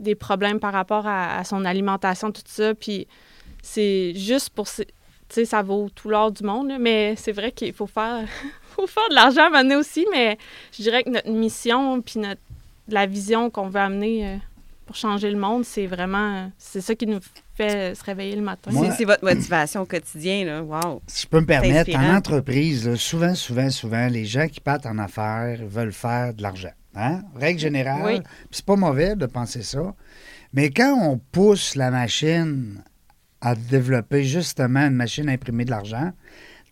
des problèmes par rapport à, son alimentation, tout ça. Puis c'est juste pour. Tu sais, ça vaut tout l'or du monde, mais c'est vrai qu'il faut faire, *laughs* faut faire de l'argent à donné aussi, mais je dirais que notre mission, puis notre, la vision qu'on veut amener euh, pour changer le monde, c'est vraiment. C'est ça qui nous fait se réveiller le matin. Moi- C'est- C'est votre motivation au quotidien, là. Wow. Si je peux me permettre, en entreprise, là, souvent, souvent, souvent, les gens qui partent en affaires veulent faire de l'argent. Hein? Règle générale. Oui. C'est pas mauvais de penser ça. Mais quand on pousse la machine à développer justement une machine à imprimer de l'argent,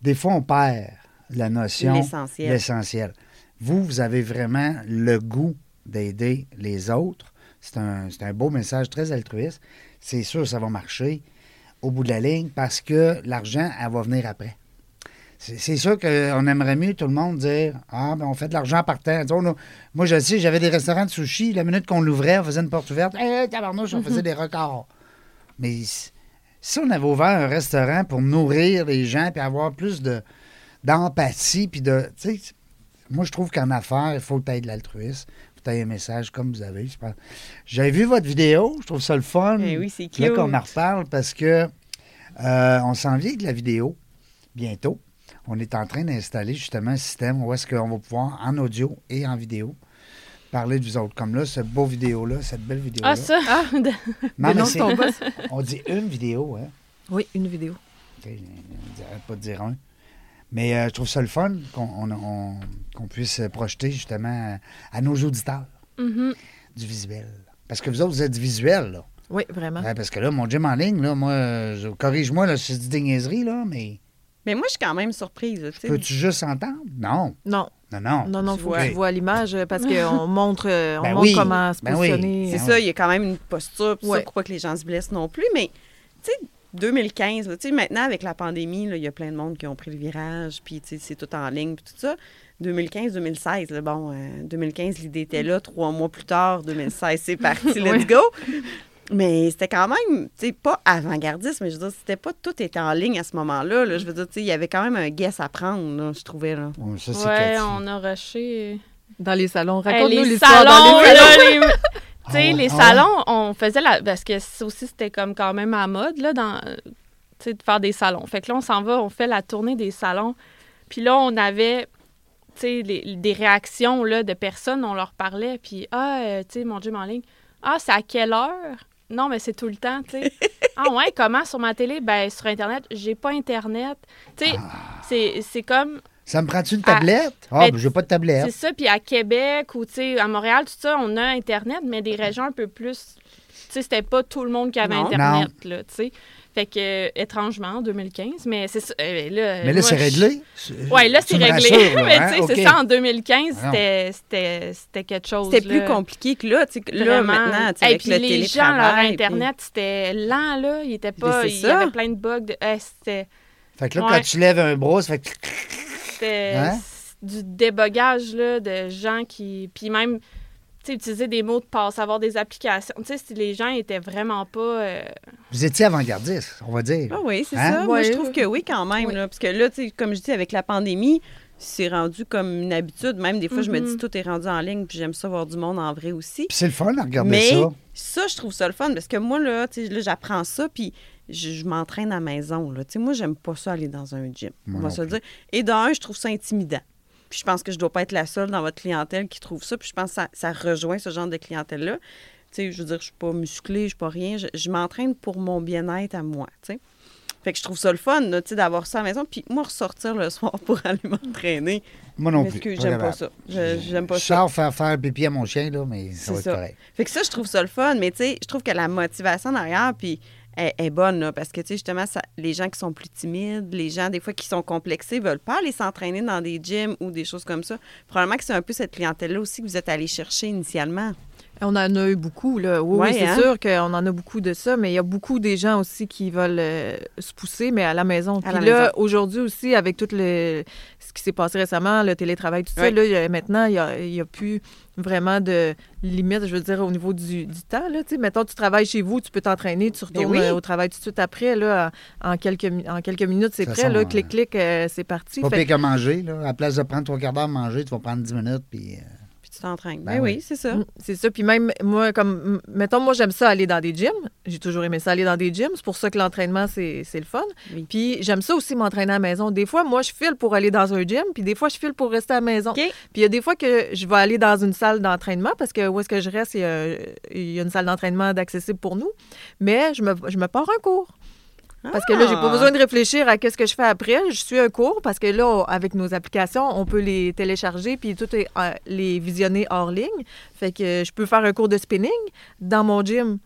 des fois, on perd la notion, L'essentiel. l'essentiel. Vous, vous avez vraiment le goût d'aider les autres. C'est un, c'est un beau message très altruiste. C'est sûr que ça va marcher au bout de la ligne parce que l'argent, elle va venir après. C'est sûr qu'on aimerait mieux tout le monde dire Ah, ben on fait de l'argent par terre. On moi, je sais, j'avais des restaurants de sushi. La minute qu'on l'ouvrait, on faisait une porte ouverte. Hé, tabarnouche, on faisait *laughs* des records. Mais si on avait ouvert un restaurant pour nourrir les gens puis avoir plus de d'empathie, puis de. Moi, je trouve qu'en affaires, il faut aies de l'altruisme. Il faut que tu aies un message comme vous avez. J'avais vu votre vidéo, je trouve ça le fun. Eh oui, c'est Là cute. qu'on en reparle parce que euh, on s'en vient avec la vidéo bientôt. On est en train d'installer justement un système où est-ce qu'on va pouvoir, en audio et en vidéo, parler de vous autres. Comme là, ce beau vidéo-là, cette belle vidéo-là. Ah, ça! Non, mais de ton boss. *laughs* on dit une vidéo, hein? Oui, une vidéo. Ok, On dirait pas de dire un. Mais euh, je trouve ça le fun qu'on on- on- qu'on puisse projeter justement à, à nos auditeurs Mhm. du visuel. Parce que vous autres, vous êtes du visuel, là. Oui, vraiment. Ouais, parce que là, mon gym en ligne, là, moi, euh, je- corrige-moi là, si je dis des niaiseries, là, mais Mais moi, je suis quand même surprise. là, tu sais. peux-tu juste entendre? Non. Non, Non, non. non, non, Tu faut vois. que tu vois l'image euh, parce qu'on *laughs* montre, euh, on Ben montre oui, comment se ben oui. positionner. C'est Ah ça, ouais. il y a quand même une posture, Ouais. ça, pour pas que les gens se blessent non plus. Mais, tu sais, 2015, là, tu sais, maintenant, avec la pandémie, là, il y a plein de monde qui ont pris le virage, puis, tu sais, c'est tout en ligne, puis tout ça. 2015-2016, là, bon, euh, 2015, l'idée était là. Trois mois plus tard, 2016, c'est parti, *laughs* let's go. Mais c'était quand même, tu sais, pas avant-gardiste, mais je veux dire, c'était pas tout était en ligne à ce moment-là. là. Je veux dire, tu sais, il y avait quand même un guess à prendre, là, je trouvais, là. Ouais, ça, c'est Ouais, Cathy. on a rushé. Dans les salons. Raconte-nous les l'histoire salons, dans les salons. là, les- *laughs* Tu sais, Ah ouais, les ah ouais. salons, on faisait la. Parce que ça aussi, c'était comme quand même à mode, là, dans. De faire des salons. Fait que là, on s'en va, on fait la tournée des salons. Puis là, on avait. Les- des réactions là, de personnes, on leur parlait. Puis, ah, euh, tu sais, mon gym en ligne. Ah, c'est à quelle heure? Non, mais c'est tout le temps, tu sais. *laughs* ah, ouais, comment? Sur ma télé? Ben, sur Internet, j'ai pas Internet. Tu sais, c'est- c'est comme. Ça me prend-tu une tablette? Ah, ben, ben, j'ai pas de C'est tablette. ça, puis à Québec ou tu sais, à Montréal, tout ça, on a Internet, mais des régions un peu plus. Tu sais, c'était pas tout le monde qui avait Non. Internet, là, tu sais. Fait que, euh, étrangement, en 2015, mais c'est ça. euh, là, Mais là, c'est réglé? Ouais, là, c'est réglé. *laughs* mais hein? tu sais, c'est ça, en 2015, Ah c'était- c'était c'était quelque chose. C'était plus compliqué que là, tu sais, que là, maintenant, tu sais, avec puis le les gens, leur puis- Internet, c'était lent, là. Il était pas. c'est Il y avait plein de bugs. De, c'était. Fait que là, Ouais. quand tu lèves un bras, ça fait... C'était Hein? du débogage là, de gens qui. Puis même, tu utiliser des mots de passe, avoir des applications. Tu sais, si les gens étaient vraiment pas. euh, Vous étiez avant-gardiste, on va dire. Ah oui, c'est Hein? ça. Moi, je trouve que oui, quand même. Oui. Là, parce que là, tu sais, comme je dis, avec la pandémie, c'est rendu comme une habitude. Même des fois, je me dis, Mhm. tout est rendu en ligne, puis j'aime ça voir du monde en vrai aussi. Puis c'est le fun de regarder Mais ça. ça, je trouve ça le fun parce que moi, là, tu sais, là, j'apprends ça, puis je, je m'entraîne à la maison. Là. Moi, j'aime pas ça aller dans un gym. Moi on va se plus. dire. Et d'un, je trouve ça intimidant. Puis je pense que je dois pas être la seule dans votre clientèle qui trouve ça. Puis je pense que ça, ça rejoint ce genre de clientèle-là. Je veux dire, je suis pas musclée, je suis pas rien. Je, je m'entraîne pour mon bien-être à moi. Fait que je trouve ça le fun, d'avoir ça à la maison. Puis moi, ressortir le soir *laughs* pour aller m'entraîner, Moi non parce plus. que j'aime pas ça. Je- J'aime pas Je ça. sors faire faire pipi à mon chien, là, mais ça C'est va être ça. correct. Fait que ça, je trouve ça le fun, mais tu sais, je trouve que la motivation derrière, puis est, bonne, parce que, tu sais, justement, les gens qui sont plus timides, les gens, des fois, qui sont complexés, veulent pas aller s'entraîner dans des gyms ou des choses comme ça. Probablement que c'est un peu cette clientèle-là aussi que vous êtes allé chercher initialement. On en a eu beaucoup, là. Oui, Ouais, oui, c'est hein? sûr qu'on en a beaucoup de ça, mais il y a beaucoup des gens aussi qui veulent euh, se pousser, mais à la maison. À Puis la là, aujourd'hui aussi, avec tout le, ce qui s'est passé récemment, le télétravail, tout ça, Ouais. là, il y a- maintenant, il n'y a, y a plus vraiment de limite, je veux dire, au niveau du, du temps. Là, Tu sais, mettons, tu travailles chez vous, tu peux t'entraîner, tu Ben retournes oui. euh, au travail tout de suite après, là, en, en quelques, mi- en quelques minutes, c'est prêt, façon, là, clic, clic, euh, c'est parti. Pas Fait pire que manger, là. À la place de prendre trois quarts d'heure à manger, tu vas prendre 10 minutes, puis... euh, Puis tu t'entraînes. Ben Ben, oui. oui, c'est ça. Mm, C'est ça. Puis même, moi, comme, mettons, moi, j'aime ça aller dans des gyms. J'ai toujours aimé ça aller dans des gyms. C'est pour ça que l'entraînement, c'est c'est le fun. Oui. Puis j'aime ça aussi m'entraîner à la maison. Des fois, moi, je file pour aller dans un gym, puis des fois, je file pour rester à la maison. Puis il y a des fois que je vais aller dans une salle d'entraînement parce que où est-ce que je reste, il y a, il y a une salle d'entraînement d'accessible pour nous. Mais je me, je me pars un cours. Parce que là, j'ai pas Ah. besoin de réfléchir à qu'est-ce que je fais après. Je suis un cours parce que là, avec nos applications, on peut les télécharger puis tout est euh, les visionner hors ligne. Fait que je peux faire un cours de spinning dans mon gym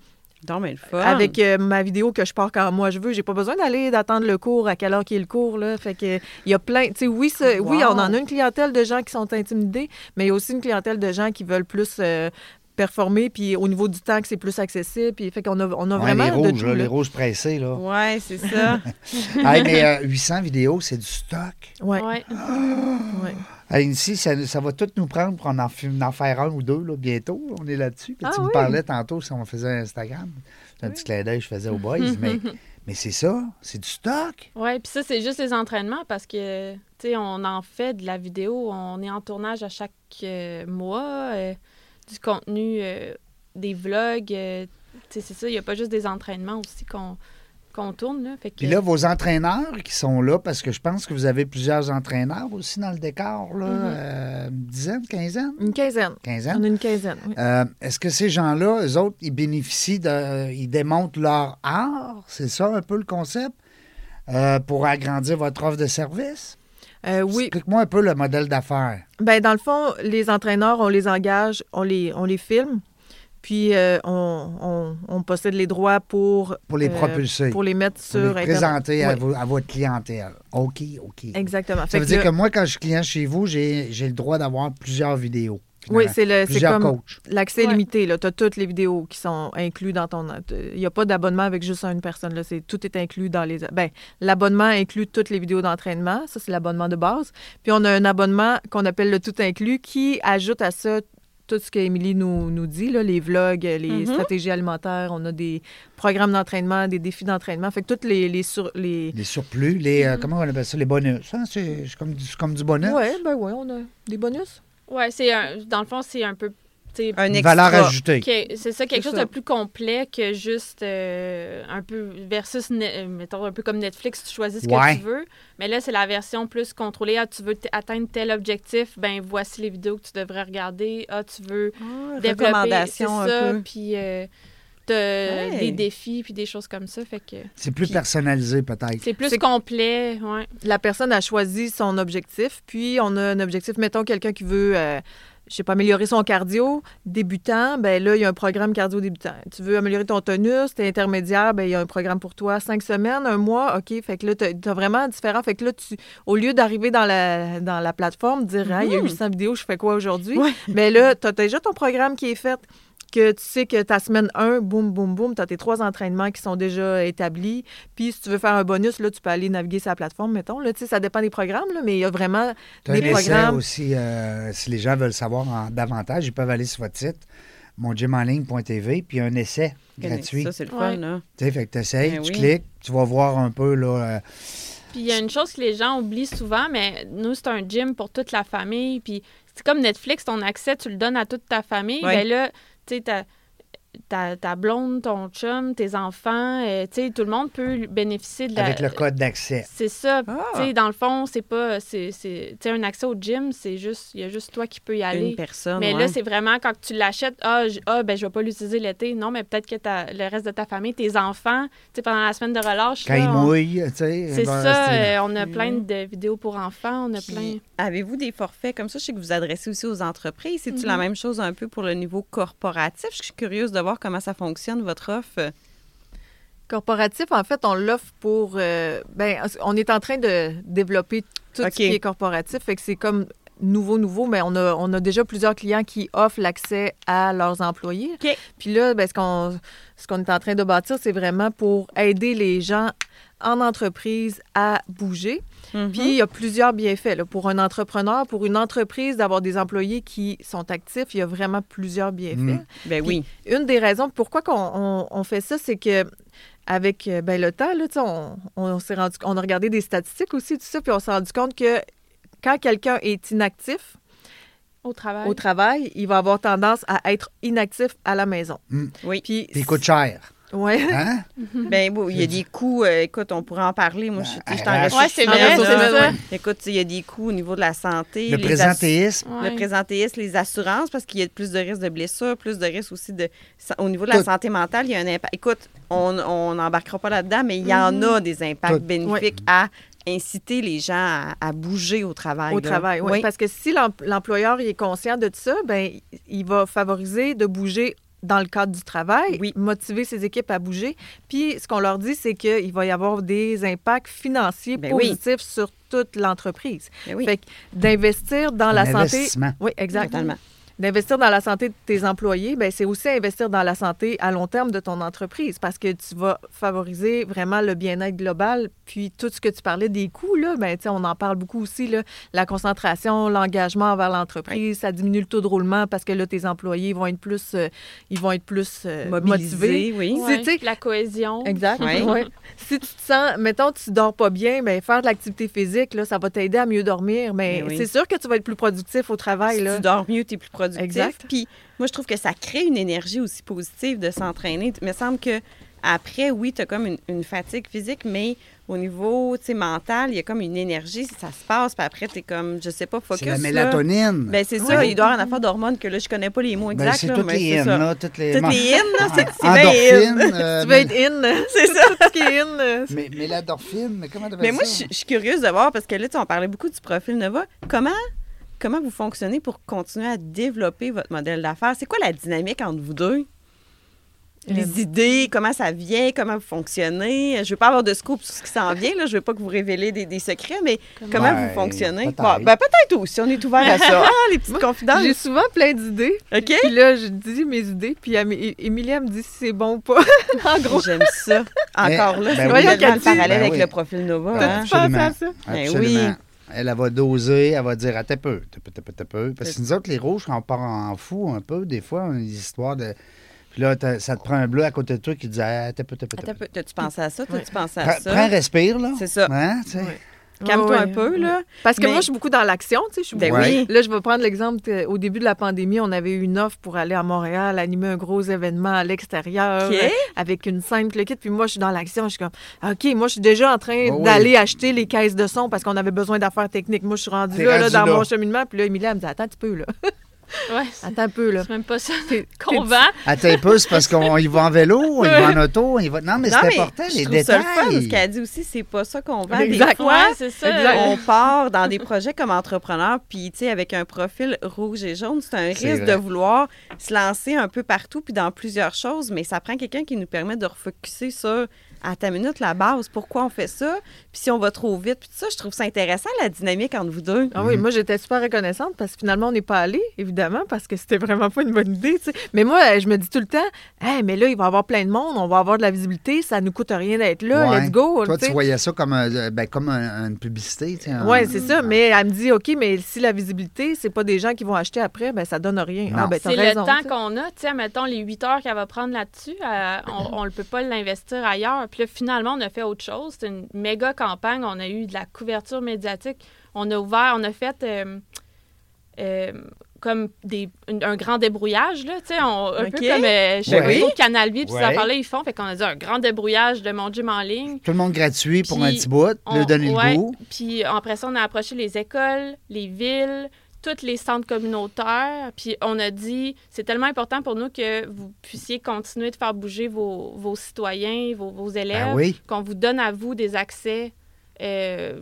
Donc, mais le fun. avec euh, ma vidéo que je pars quand moi je veux. J'ai pas besoin d'aller d'attendre le cours à quelle heure qu'il est le cours là. Fait que il y a plein, tu sais oui, oui, on en a une clientèle de gens qui sont intimidés, mais il y a aussi une clientèle de gens qui veulent plus euh, performer puis au niveau du temps que c'est plus accessible puis fait qu'on a on a ouais, vraiment les de rouges, tout, là, là. les rouges pressés, là. Ouais, c'est ça. *laughs* Hey, mais euh, 800 vidéos, c'est du stock? Ouais. ouais. ouais. Hey, ici, ça, ça va tout nous prendre pour en, en faire un ou deux là, bientôt. On est là-dessus. Puis Ah tu me parlais tantôt si on faisait un Instagram. C'est un petit clin d'œil que je faisais aux boys. *laughs* mais mais c'est ça, c'est du stock? Oui, puis ça, c'est juste les entraînements parce que, tu sais, on en fait de la vidéo, on est en tournage à chaque euh, mois, euh, du contenu, euh, des vlogs, euh, tu sais, c'est ça, il n'y a pas juste des entraînements aussi qu'on qu'on tourne, là. Fait que, Puis là, vos entraîneurs qui sont là, parce que je pense que vous avez plusieurs entraîneurs aussi dans le décor, là, euh, une dizaine, quinzaine, Une quinzaine. quinzaine? On a une quinzaine. oui. Euh, Est-ce que ces gens-là, eux autres, ils bénéficient de. Ils démontrent leur art? C'est ça un peu le concept? Euh, pour agrandir votre offre de service? Euh, oui. Explique-moi un peu le modèle d'affaires. Ben, dans le fond, les entraîneurs, on les engage, on les, on les filme, puis euh, on, on- on possède les droits pour, Pour les euh, propulser. pour les mettre Pour sur les Internet. présenter à, Oui. vo- à votre clientèle. OK, OK. Exactement. Ça Fait veut que dire là- que moi, quand je suis client chez vous, j'ai le droit d'avoir plusieurs vidéos. Oui, c'est le- Plusieurs comme l'accès Ouais. limité. Tu as toutes les vidéos qui sont incluses dans ton. Il n'y a pas d'abonnement avec juste une personne. Là. C'est- Tout est inclus dans les. Ben, l'abonnement inclut toutes les vidéos d'entraînement. Ça, c'est l'abonnement de base. Puis on a un abonnement qu'on appelle le tout inclus qui ajoute à ça tout ce qu'Émilie nous, nous dit, là, les vlogs, les Mhm. stratégies alimentaires. On a des programmes d'entraînement, des défis d'entraînement. Fait que toutes les, les, sur, les, Les surplus, les. euh, comment on appelle ça? Les bonus. hein? C'est comme, comme du bonus. Ouais, ben ouais, on a des bonus. Ouais, c'est un, dans le fond, c'est un peu, Un extra. valeur ajoutée. c'est ça, quelque chose ça. de plus complet que juste euh, un peu versus, ne- mettons, un peu comme Netflix, tu choisis ce Ouais. que tu veux. Mais là, c'est la version plus contrôlée. Ah, tu veux t- atteindre tel objectif, ben voici les vidéos que tu devrais regarder. Ah, tu veux Ah, développer, c'est recommandations un ça, peu. puis euh, t'as des défis, puis des choses comme ça. Fait que C'est plus Puis- personnalisé, peut-être. c'est plus C'est- complet, ouais. la personne a choisi son objectif, puis on a un objectif, mettons quelqu'un qui veut, euh, je sais pas, améliorer son cardio débutant, ben là, il y a un programme cardio débutant. Tu veux améliorer ton tonus, t'es intermédiaire, ben il y a un programme pour toi, cinq semaines, un mois, OK, fait que là, t'as as vraiment différent. Fait que là, tu, au lieu d'arriver dans la, dans la plateforme, dire, Ah, il y a Mhm. 800 vidéos, je fais quoi aujourd'hui? Ouais. Mais là, tu as déjà ton programme qui est fait. Que tu sais que ta semaine 1, boum, boum, boum, tu as tes trois entraînements qui sont déjà établis. Puis si tu veux faire un bonus, là, tu peux aller naviguer sur la plateforme, mettons. Là, tu sais, ça dépend des programmes, là, mais il y a vraiment des un essai programmes. aussi, euh, si les gens veulent savoir en- davantage, ils peuvent aller sur votre site, mongymenligne.tv, puis il y a un essai gratuit. Ça, c'est le Ouais. fun, là. Tu sais, fait que t'essayes, Ben tu oui. cliques, tu vas voir un peu, là, euh, Puis il y a une chose que les gens oublient souvent, mais nous, c'est un gym pour toute la famille. Puis c'est comme Netflix, ton accès, tu le donnes à toute ta famille. Ouais. Ben là, tu sais, ta, ta, ta blonde, ton chum, tes enfants, euh, tu sais, tout le monde peut bénéficier de la... avec le code d'accès. C'est ça. Ah. Tu sais, dans le fond, c'est pas... c'est c'est- Tu sais, un accès au gym, c'est juste... Il y a juste toi qui peux y aller. Une personne. Mais ouais. là, c'est vraiment quand tu l'achètes, ah, ah, ben je vais pas l'utiliser l'été. Non, mais peut-être que ta- le reste de ta famille, tes enfants, tu sais, pendant la semaine de relâche, Quand là, il on- mouille, tu sais. c'est ben, ça, euh, on a plein de vidéos pour enfants, on a Puis, plein. Avez-vous des forfaits comme ça? Je sais que vous adressez aussi aux entreprises. C'est-tu Mhm. la même chose un peu pour le niveau corporatif? Je suis curieuse de voir comment ça fonctionne, votre offre. Corporatif, en fait, on l'offre pour. euh, ben, on est en train de développer tout ce qui est corporatif. Fait que c'est comme nouveau, nouveau, mais on a, on a déjà plusieurs clients qui offrent l'accès à leurs employés. Puis là, ben, ce qu'on ce qu'on est en train de bâtir, c'est vraiment pour aider les gens en entreprise à bouger. Mhm. Puis il y a plusieurs bienfaits. là. Pour un entrepreneur, pour une entreprise, d'avoir des employés qui sont actifs, il y a vraiment plusieurs bienfaits. Mm. ben oui. Une des raisons pourquoi qu'on- on, on fait ça, c'est que avec euh, ben, le temps, là, tu sais, on, on s'est rendu, on a regardé des statistiques aussi, tout ça, puis on s'est rendu compte que quand quelqu'un est inactif Au travail. au travail, il va avoir tendance à être inactif à la maison. Oui. Puis, Puis il coûte cher. Ouais. Hein? *laughs* Ben oui, il y a des coûts. euh, écoute, on pourrait en parler. Moi, je suis je suis en Ah, ressources ouais, c'est vrai, ça. Écoute, il y a des coûts au niveau de la santé. Le présentéisme. Ouais. Le présentéisme, les assurances, parce qu'il y a plus de risques de blessures, plus de risques aussi de. Au niveau de la Tout. santé mentale, il y a un impact. Écoute, on n'embarquera pas là-dedans, mais il y en a des impacts Tout. bénéfiques à inciter les gens à, à bouger au travail. Au là. travail, oui. Oui. Parce que si l'em- l'employeur est conscient de ça, ben il va favoriser de bouger dans le cadre du travail, Oui. motiver ses équipes à bouger. Puis ce qu'on leur dit, c'est qu'il va y avoir des impacts financiers Ben oui. positifs sur toute l'entreprise. Ben oui, Fait que d'investir dans Un la santé. Oui, exact. totalement. D'investir dans la santé de tes employés, ben c'est aussi investir dans la santé à long terme de ton entreprise parce que tu vas favoriser vraiment le bien-être global. Puis tout ce que tu parlais des coûts, là, ben, tu sais, on en parle beaucoup aussi, là, la concentration, l'engagement envers l'entreprise, ça diminue le taux de roulement parce que là, tes employés vont être plus, euh, ils vont être plus euh, motivés. Oui. Tu sais- la cohésion. Exact. Si tu te sens, mettons, tu dors pas bien, ben faire de l'activité physique, là, ça va t'aider à mieux dormir. Mais oui. c'est sûr que tu vas être plus productif au travail. Si Là. tu dors mieux, tu es plus productif. Exact. Puis moi, je trouve que ça crée une énergie aussi positive de s'entraîner. Il me semble que après, oui, tu as comme une, une fatigue physique, mais au niveau tu mental, il y a comme une énergie, ça se passe, puis après, tu es comme, je sais pas, focus. C'est la là. mélatonine. Ben, c'est ça, il doit y avoir une affaire d'hormones que là, je connais pas les mots Ben, exacts. c'est là, toutes les c'est in, ça. là. Toutes les... Toutes les in, là, c'est c'est bien in. euh, *laughs* Tu vas être in. *laughs* C'est ça. Tout ce qui est in. Mais, mais l'endorphine, mais comment t'appelles Mais moi, ça? je je suis curieuse de voir, parce que là, tu sais, on parlait beaucoup du profil Nova. Comment, comment vous fonctionnez pour continuer à développer votre modèle d'affaires? C'est quoi la dynamique entre vous deux? Les Euh, idées, comment ça vient, comment vous fonctionnez? Je veux pas avoir de scoop sur ce qui s'en vient, là. je veux pas que vous révélez des, des secrets, mais comment Ben, vous fonctionnez? peut-être. Bon, ben, peut-être aussi, on est ouvert à ça. *laughs* Ah, les petites confidences. J'ai souvent plein d'idées. OK? Puis là, je dis mes idées, puis elle me dit si c'est bon ou pas. *laughs* en gros, J'aime ça. Encore Mais- là, ben c'est oui. vraiment le parallèle Ben avec oui. le profil Nova. Hein? dit- pensé à Absolument. ça? Ben Absolument. oui. Elle, elle va doser, elle va dire un peu, peu, peu, peu. Parce que nous autres, les rouges, quand on part en fou un peu, des fois, on a des histoires de. Puis là, ça te prend un bleu à côté de toi qui dit ah, t'as peu, t'as peu, t'as peu. T'as-tu pensé à ça? T'as-tu pensé à ça? prends un respire, là. C'est ça. Hein, tu. Calme-toi Ouais, un peu, là. Parce que Mais- moi, je suis beaucoup dans l'action, tu sais. je suis Ben beaucoup- Ouais. oui. Là, je vais prendre l'exemple. que, Au début de la pandémie, on avait eu une offre pour aller à Montréal, animer un gros événement à l'extérieur euh, avec une scène, le kit. Puis moi, je suis dans l'action. Je suis comme, OK, moi, je suis déjà en train Oh oui. d'aller acheter les caisses de son parce qu'on avait besoin d'affaires techniques. Moi, je suis rendue là, là, rendu dans là. mon cheminement. Puis là, Émilie, elle me dit, attends un petit peu, là. *laughs* Ouais, c'est *laughs* Attends un peu, là. c'est même pas ça *laughs* qu'on vend. Attends un peu, c'est parce qu'on y va en vélo, on y va en auto, on y va. Non, mais c'est important, je les trouve ça le fun. Ce détails. qu'elle a dit aussi, c'est pas ça qu'on vend. Des fois, ça. On part dans *laughs* des projets comme entrepreneur, puis tu sais, avec un profil rouge et jaune, c'est un risque vrai. de vouloir se lancer un peu partout, puis dans plusieurs choses, mais ça prend quelqu'un qui nous permet de refocuser sur à ta minute la base, pourquoi on fait ça, puis si on va trop vite, puis tout ça, je trouve ça intéressant, la dynamique entre vous deux. Ah oui, moi j'étais super reconnaissante parce que finalement on n'est pas allé, évidemment, parce que c'était vraiment pas une bonne idée. tu sais. Mais moi, je me dis tout le temps, hey, mais là, il va y avoir plein de monde, on va avoir de la visibilité, ça nous coûte rien d'être là, Ouais. let's go. Toi, tu voyais ça comme, un- ben, comme un- une publicité. tu sais, un- Oui, c'est ça. Mais elle me dit, OK, mais si la visibilité, c'est pas des gens qui vont acheter après, ben ça donne rien. Ah, ben, C'est le temps qu'on a, tu sais, mettons les 8 heures qu'elle va prendre là-dessus, euh, on ne peut pas l'investir ailleurs. Puis là, finalement, on a fait autre chose. C'était une méga campagne. On a eu de la couverture médiatique. On a ouvert, on a fait euh, euh, comme des, un grand débrouillage, là, tu sais, on- un peu comme euh, chez Canal Vie, puis Ouais. affaires-là, ils font. Fait qu'on a dit un grand débrouillage de mon gym en ligne. Tout le monde gratuit pour Puis, un petit bout, On- lui donner ouais. le goût. Puis après ça, on a approché les écoles, les villes, tous les centres communautaires. Puis on a dit, c'est tellement important pour nous que vous puissiez continuer de faire bouger vos, vos citoyens, vos, vos élèves, Ben oui. qu'on vous donne à vous des accès euh,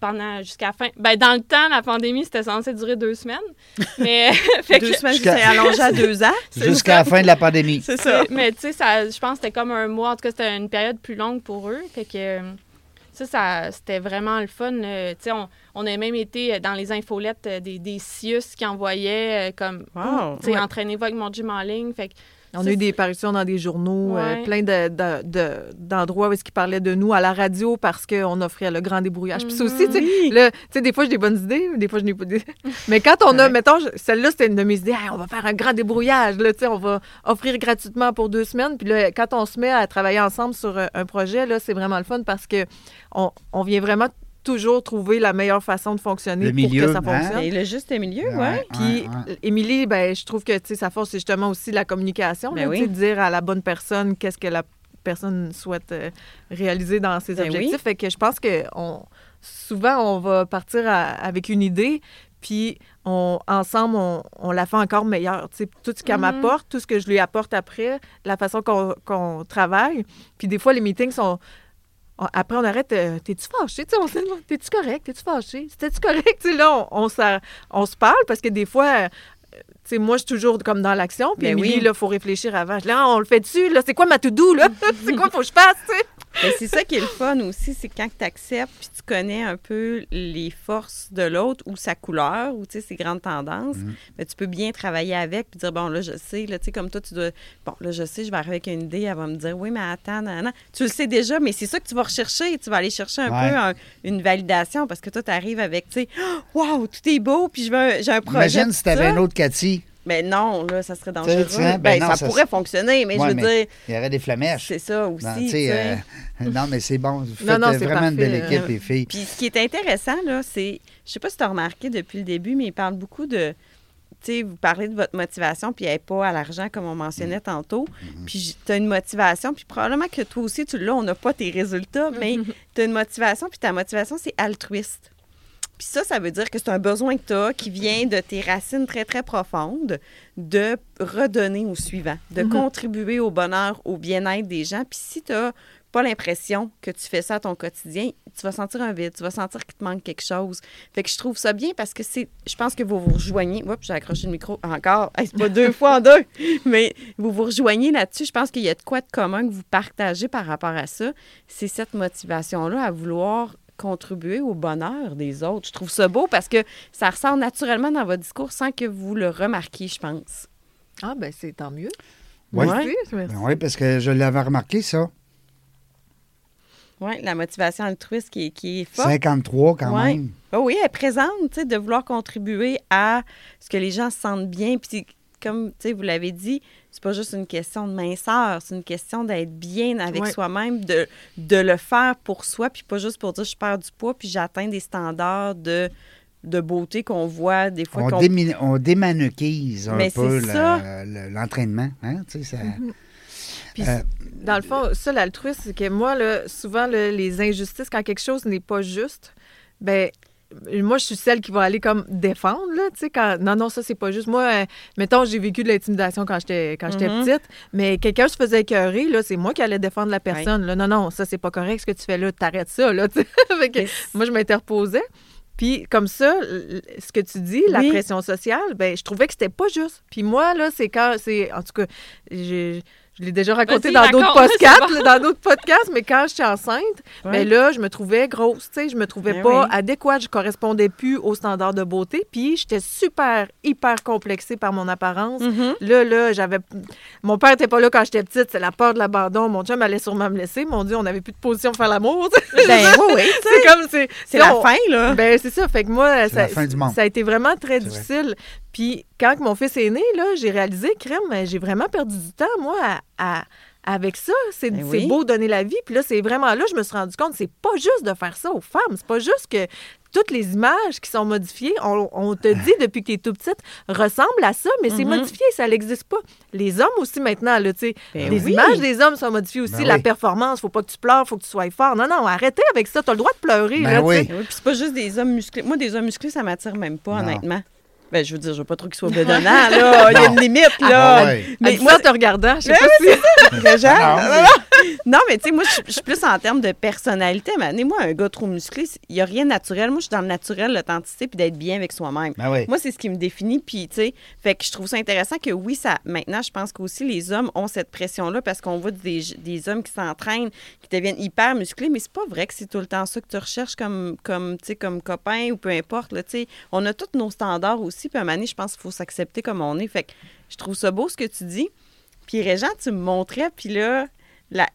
pendant jusqu'à la fin. Ben, dans le temps, la pandémie, c'était censé durer deux semaines. *laughs* Mais, *laughs* fait que- Deux semaines, Jusqu'à- c'est allongé à deux ans. *laughs* Jusqu'à la fin de la pandémie. C'est ça. Mais tu sais, ça, je pense que c'était comme un mois. En tout cas, c'était une période plus longue pour eux. Fait que euh, ça, ça c'était vraiment le fun. euh, on, on a même été dans les infolettes euh, des, des CIUS qui envoyaient euh, comme, Wow. Ouais. entraînez-vous avec mon gym en ligne. Fait que On a eu des parutions dans des journaux, euh, plein de- de- de- d'endroits où ils parlaient de nous à la radio parce qu'on offrait le grand débrouillage. Puis ça aussi, tu sais, Oui. là, tu sais, des fois, j'ai des bonnes idées, des fois, je n'ai pas d'idées. *laughs* Mais quand on a, mettons, celle-là, c'était une de mes idées, Hey, on va faire un grand débrouillage, là, tu sais, on va offrir gratuitement pour deux semaines. Puis là, quand on se met à travailler ensemble sur euh, un projet, là, c'est vraiment le fun parce que on, on vient vraiment toujours trouver la meilleure façon de fonctionner Le pour que ça hein? fonctionne. Et le juste milieu, ouais. Puis, ouais, ouais. Émilie, ben, je trouve que tu sais, sa force, c'est justement aussi la communication. Ben là, oui. dire à la bonne personne qu'est-ce que la personne souhaite euh, réaliser dans ses Ben objectifs. oui. Fait que je pense que on, souvent, on va partir à- avec une idée, puis on, ensemble, on, on la fait encore meilleure. Tu sais, tout ce qu'elle Mhm. m'apporte, tout ce que je lui apporte après, la façon qu'on qu'on travaille. Puis des fois, les meetings sont... on- Après, on arrête. euh, T'es-tu fâché? Tu sais, on se demande, T'es-tu correct? T'es-tu fâché? C'était-tu correct? Là, on, on, se parle parce que des fois, euh, tu sais, moi, je suis toujours comme dans l'action. Puis Ben oui. là, il faut réfléchir avant. Là, on le fait dessus. Là, c'est quoi ma to-do? Là? *laughs* c'est quoi faut que je fasse? Tu c'est ça qui est le fun aussi, c'est quand tu acceptes puis tu connais un peu les forces de l'autre ou sa couleur ou tu ses grandes tendances, mais tu peux bien travailler avec puis dire bon là je sais là tu comme toi tu dois bon là je sais je vais arriver avec une idée elle va me dire oui mais attends non, non. tu le sais déjà mais c'est ça que tu vas rechercher tu vas aller chercher un Ouais. peu un- une validation parce que toi tu arrives avec tu sais wow tout est beau puis je veux j'ai un projet Imagine si t'avais ça. un autre Cathy. Mais non là ça serait Tu dangereux sais, ben ben, non, ça, ça pourrait fonctionner mais Ouais, je veux mais dire Il y aurait des flamèches. c'est ça aussi Non, tu sais, euh, *laughs* non, mais c'est bon. Vous faites Non, non, c'est vraiment une belle parfait, équipe, euh, les filles. Puis ce qui est intéressant, là, c'est, je sais pas si tu as remarqué depuis le début, mais il parle beaucoup de, tu sais, vous parlez de votre motivation, puis elle n'est pas à l'argent, comme on mentionnait tantôt. Puis tu as une motivation, puis probablement que toi aussi, tu l'as, on n'a pas tes résultats, mais tu as une motivation, puis ta motivation, c'est altruiste. Puis ça, ça veut dire que c'est un besoin que tu as qui vient de tes racines très, très profondes, de redonner au suivant, de contribuer au bonheur, au bien-être des gens. Puis si tu n'as pas l'impression que tu fais ça à ton quotidien, tu vas sentir un vide, tu vas sentir qu'il te manque quelque chose. Fait que je trouve ça bien parce que c'est, je pense que vous vous rejoignez. Oups, j'ai accroché le micro encore. Hey, c'est pas *laughs* deux fois en deux, mais vous vous rejoignez là-dessus. Je pense qu'il y a de quoi de commun que vous partagez par rapport à ça. C'est cette motivation-là à vouloir contribuer au bonheur des autres. Je trouve ça beau parce que ça ressort naturellement dans votre discours sans que vous le remarquiez, je pense. Ah, ben c'est tant mieux. Oui. Merci, merci. Ben oui, parce que je l'avais remarqué, ça. Oui, la motivation altruiste qui est, qui est forte. 53 quand Ouais. même. Ah oui, elle est présente, tu sais, de vouloir contribuer à ce que les gens se sentent bien. Puis, comme tu sais, vous l'avez dit, c'est pas juste une question de minceur, c'est une question d'être bien avec Ouais. soi-même, de, de le faire pour soi, puis pas juste pour dire je perds du poids, puis j'atteins des standards de, de beauté qu'on voit des fois. On, qu'on- démi- on démanuquise un Mais peu le- l'entraînement. Hein? Tu sais, ça- Puis, Euh, dans le fond, ça, l'altruisme, c'est que moi, là, souvent, là, les injustices, quand quelque chose n'est pas juste, ben moi, je suis celle qui va aller comme défendre, là, tu sais, quand... Non, non, ça, c'est pas juste. Moi, euh, mettons, j'ai vécu de l'intimidation quand j'étais quand j'étais Mhm. petite, mais quelqu'un se faisait écœurer, là, c'est moi qui allais défendre la personne. Là, non, non, ça, c'est pas correct, ce que tu fais là, t'arrêtes ça, là, tu sais. *laughs* Moi, je m'interposais. Puis comme ça, ce que tu dis, la pression sociale, ben je trouvais que c'était pas juste. Puis moi là, c'est quand c'est en tout cas, j'ai- je l'ai déjà raconté dans d'autres podcasts, bon. dans d'autres podcasts, mais quand j'étais enceinte, Ouais. ben là, je me trouvais grosse, tu sais, je me trouvais Ben pas oui. adéquate, je correspondais plus aux standards de beauté, puis j'étais super, hyper complexée par mon apparence. Mhm. Là, là, j'avais. Mon père était pas là quand j'étais petite, c'est la peur de l'abandon. Mon chum allait sûrement me laisser. Mon Dieu, on n'avait plus de position pour faire l'amour. Ben oui, oui, *laughs* c'est comme. C'est la on- fin, là. Ben, c'est ça. Fait que moi, la ça, fin du monde. ça a été vraiment très vrai. difficile. Puis quand mon fils est né, là, j'ai réalisé, crème, j'ai vraiment perdu du temps, moi, à. à- avec ça, c'est Ben oui. beau donner la vie. Puis là, c'est vraiment là, je me suis rendu compte, c'est pas juste de faire ça aux femmes. C'est pas juste que toutes les images qui sont modifiées, on, on te dit depuis que tu es tout petite, ressemblent à ça, mais c'est Mhm. modifié, ça n'existe pas. Les hommes aussi maintenant, là, tu sais, Ben les oui. images des hommes sont modifiées aussi. Ben la oui. performance, faut pas que tu pleures, faut que tu sois fort. Non, non, arrêtez avec ça. Tu as le droit de pleurer. Ben là, oui. Ben puis c'est pas juste des hommes musclés. Moi, des hommes musclés, ça m'attire même pas, Non. honnêtement. Ben, je veux dire, je veux pas trop qu'ils soient *laughs* bedonnants, là. Il y a une limite, là. Ah ouais. Mais moi, te regardant, je sais pas si... *laughs* Non, Non, mais tu sais, moi, je suis plus en termes de personnalité. Mais moi, un gars trop musclé, il n'y a rien de naturel. Moi, je suis dans le naturel, l'authenticité, puis d'être bien avec soi-même. Ben oui. Moi, c'est ce qui me définit. Puis, tu sais, fait que je trouve ça intéressant que oui, ça. Maintenant, je pense qu'aussi les hommes ont cette pression-là parce qu'on voit des, des hommes qui s'entraînent, qui deviennent hyper musclés, mais c'est pas vrai que c'est tout le temps ça que tu recherches comme, comme, tu sais, comme copain ou peu importe. Là, tu sais. on a tous nos standards aussi. Puis, à je pense qu'il faut s'accepter comme on est. Fait que je trouve ça beau ce que tu dis. Puis, Régent, tu me montrais, puis là, la-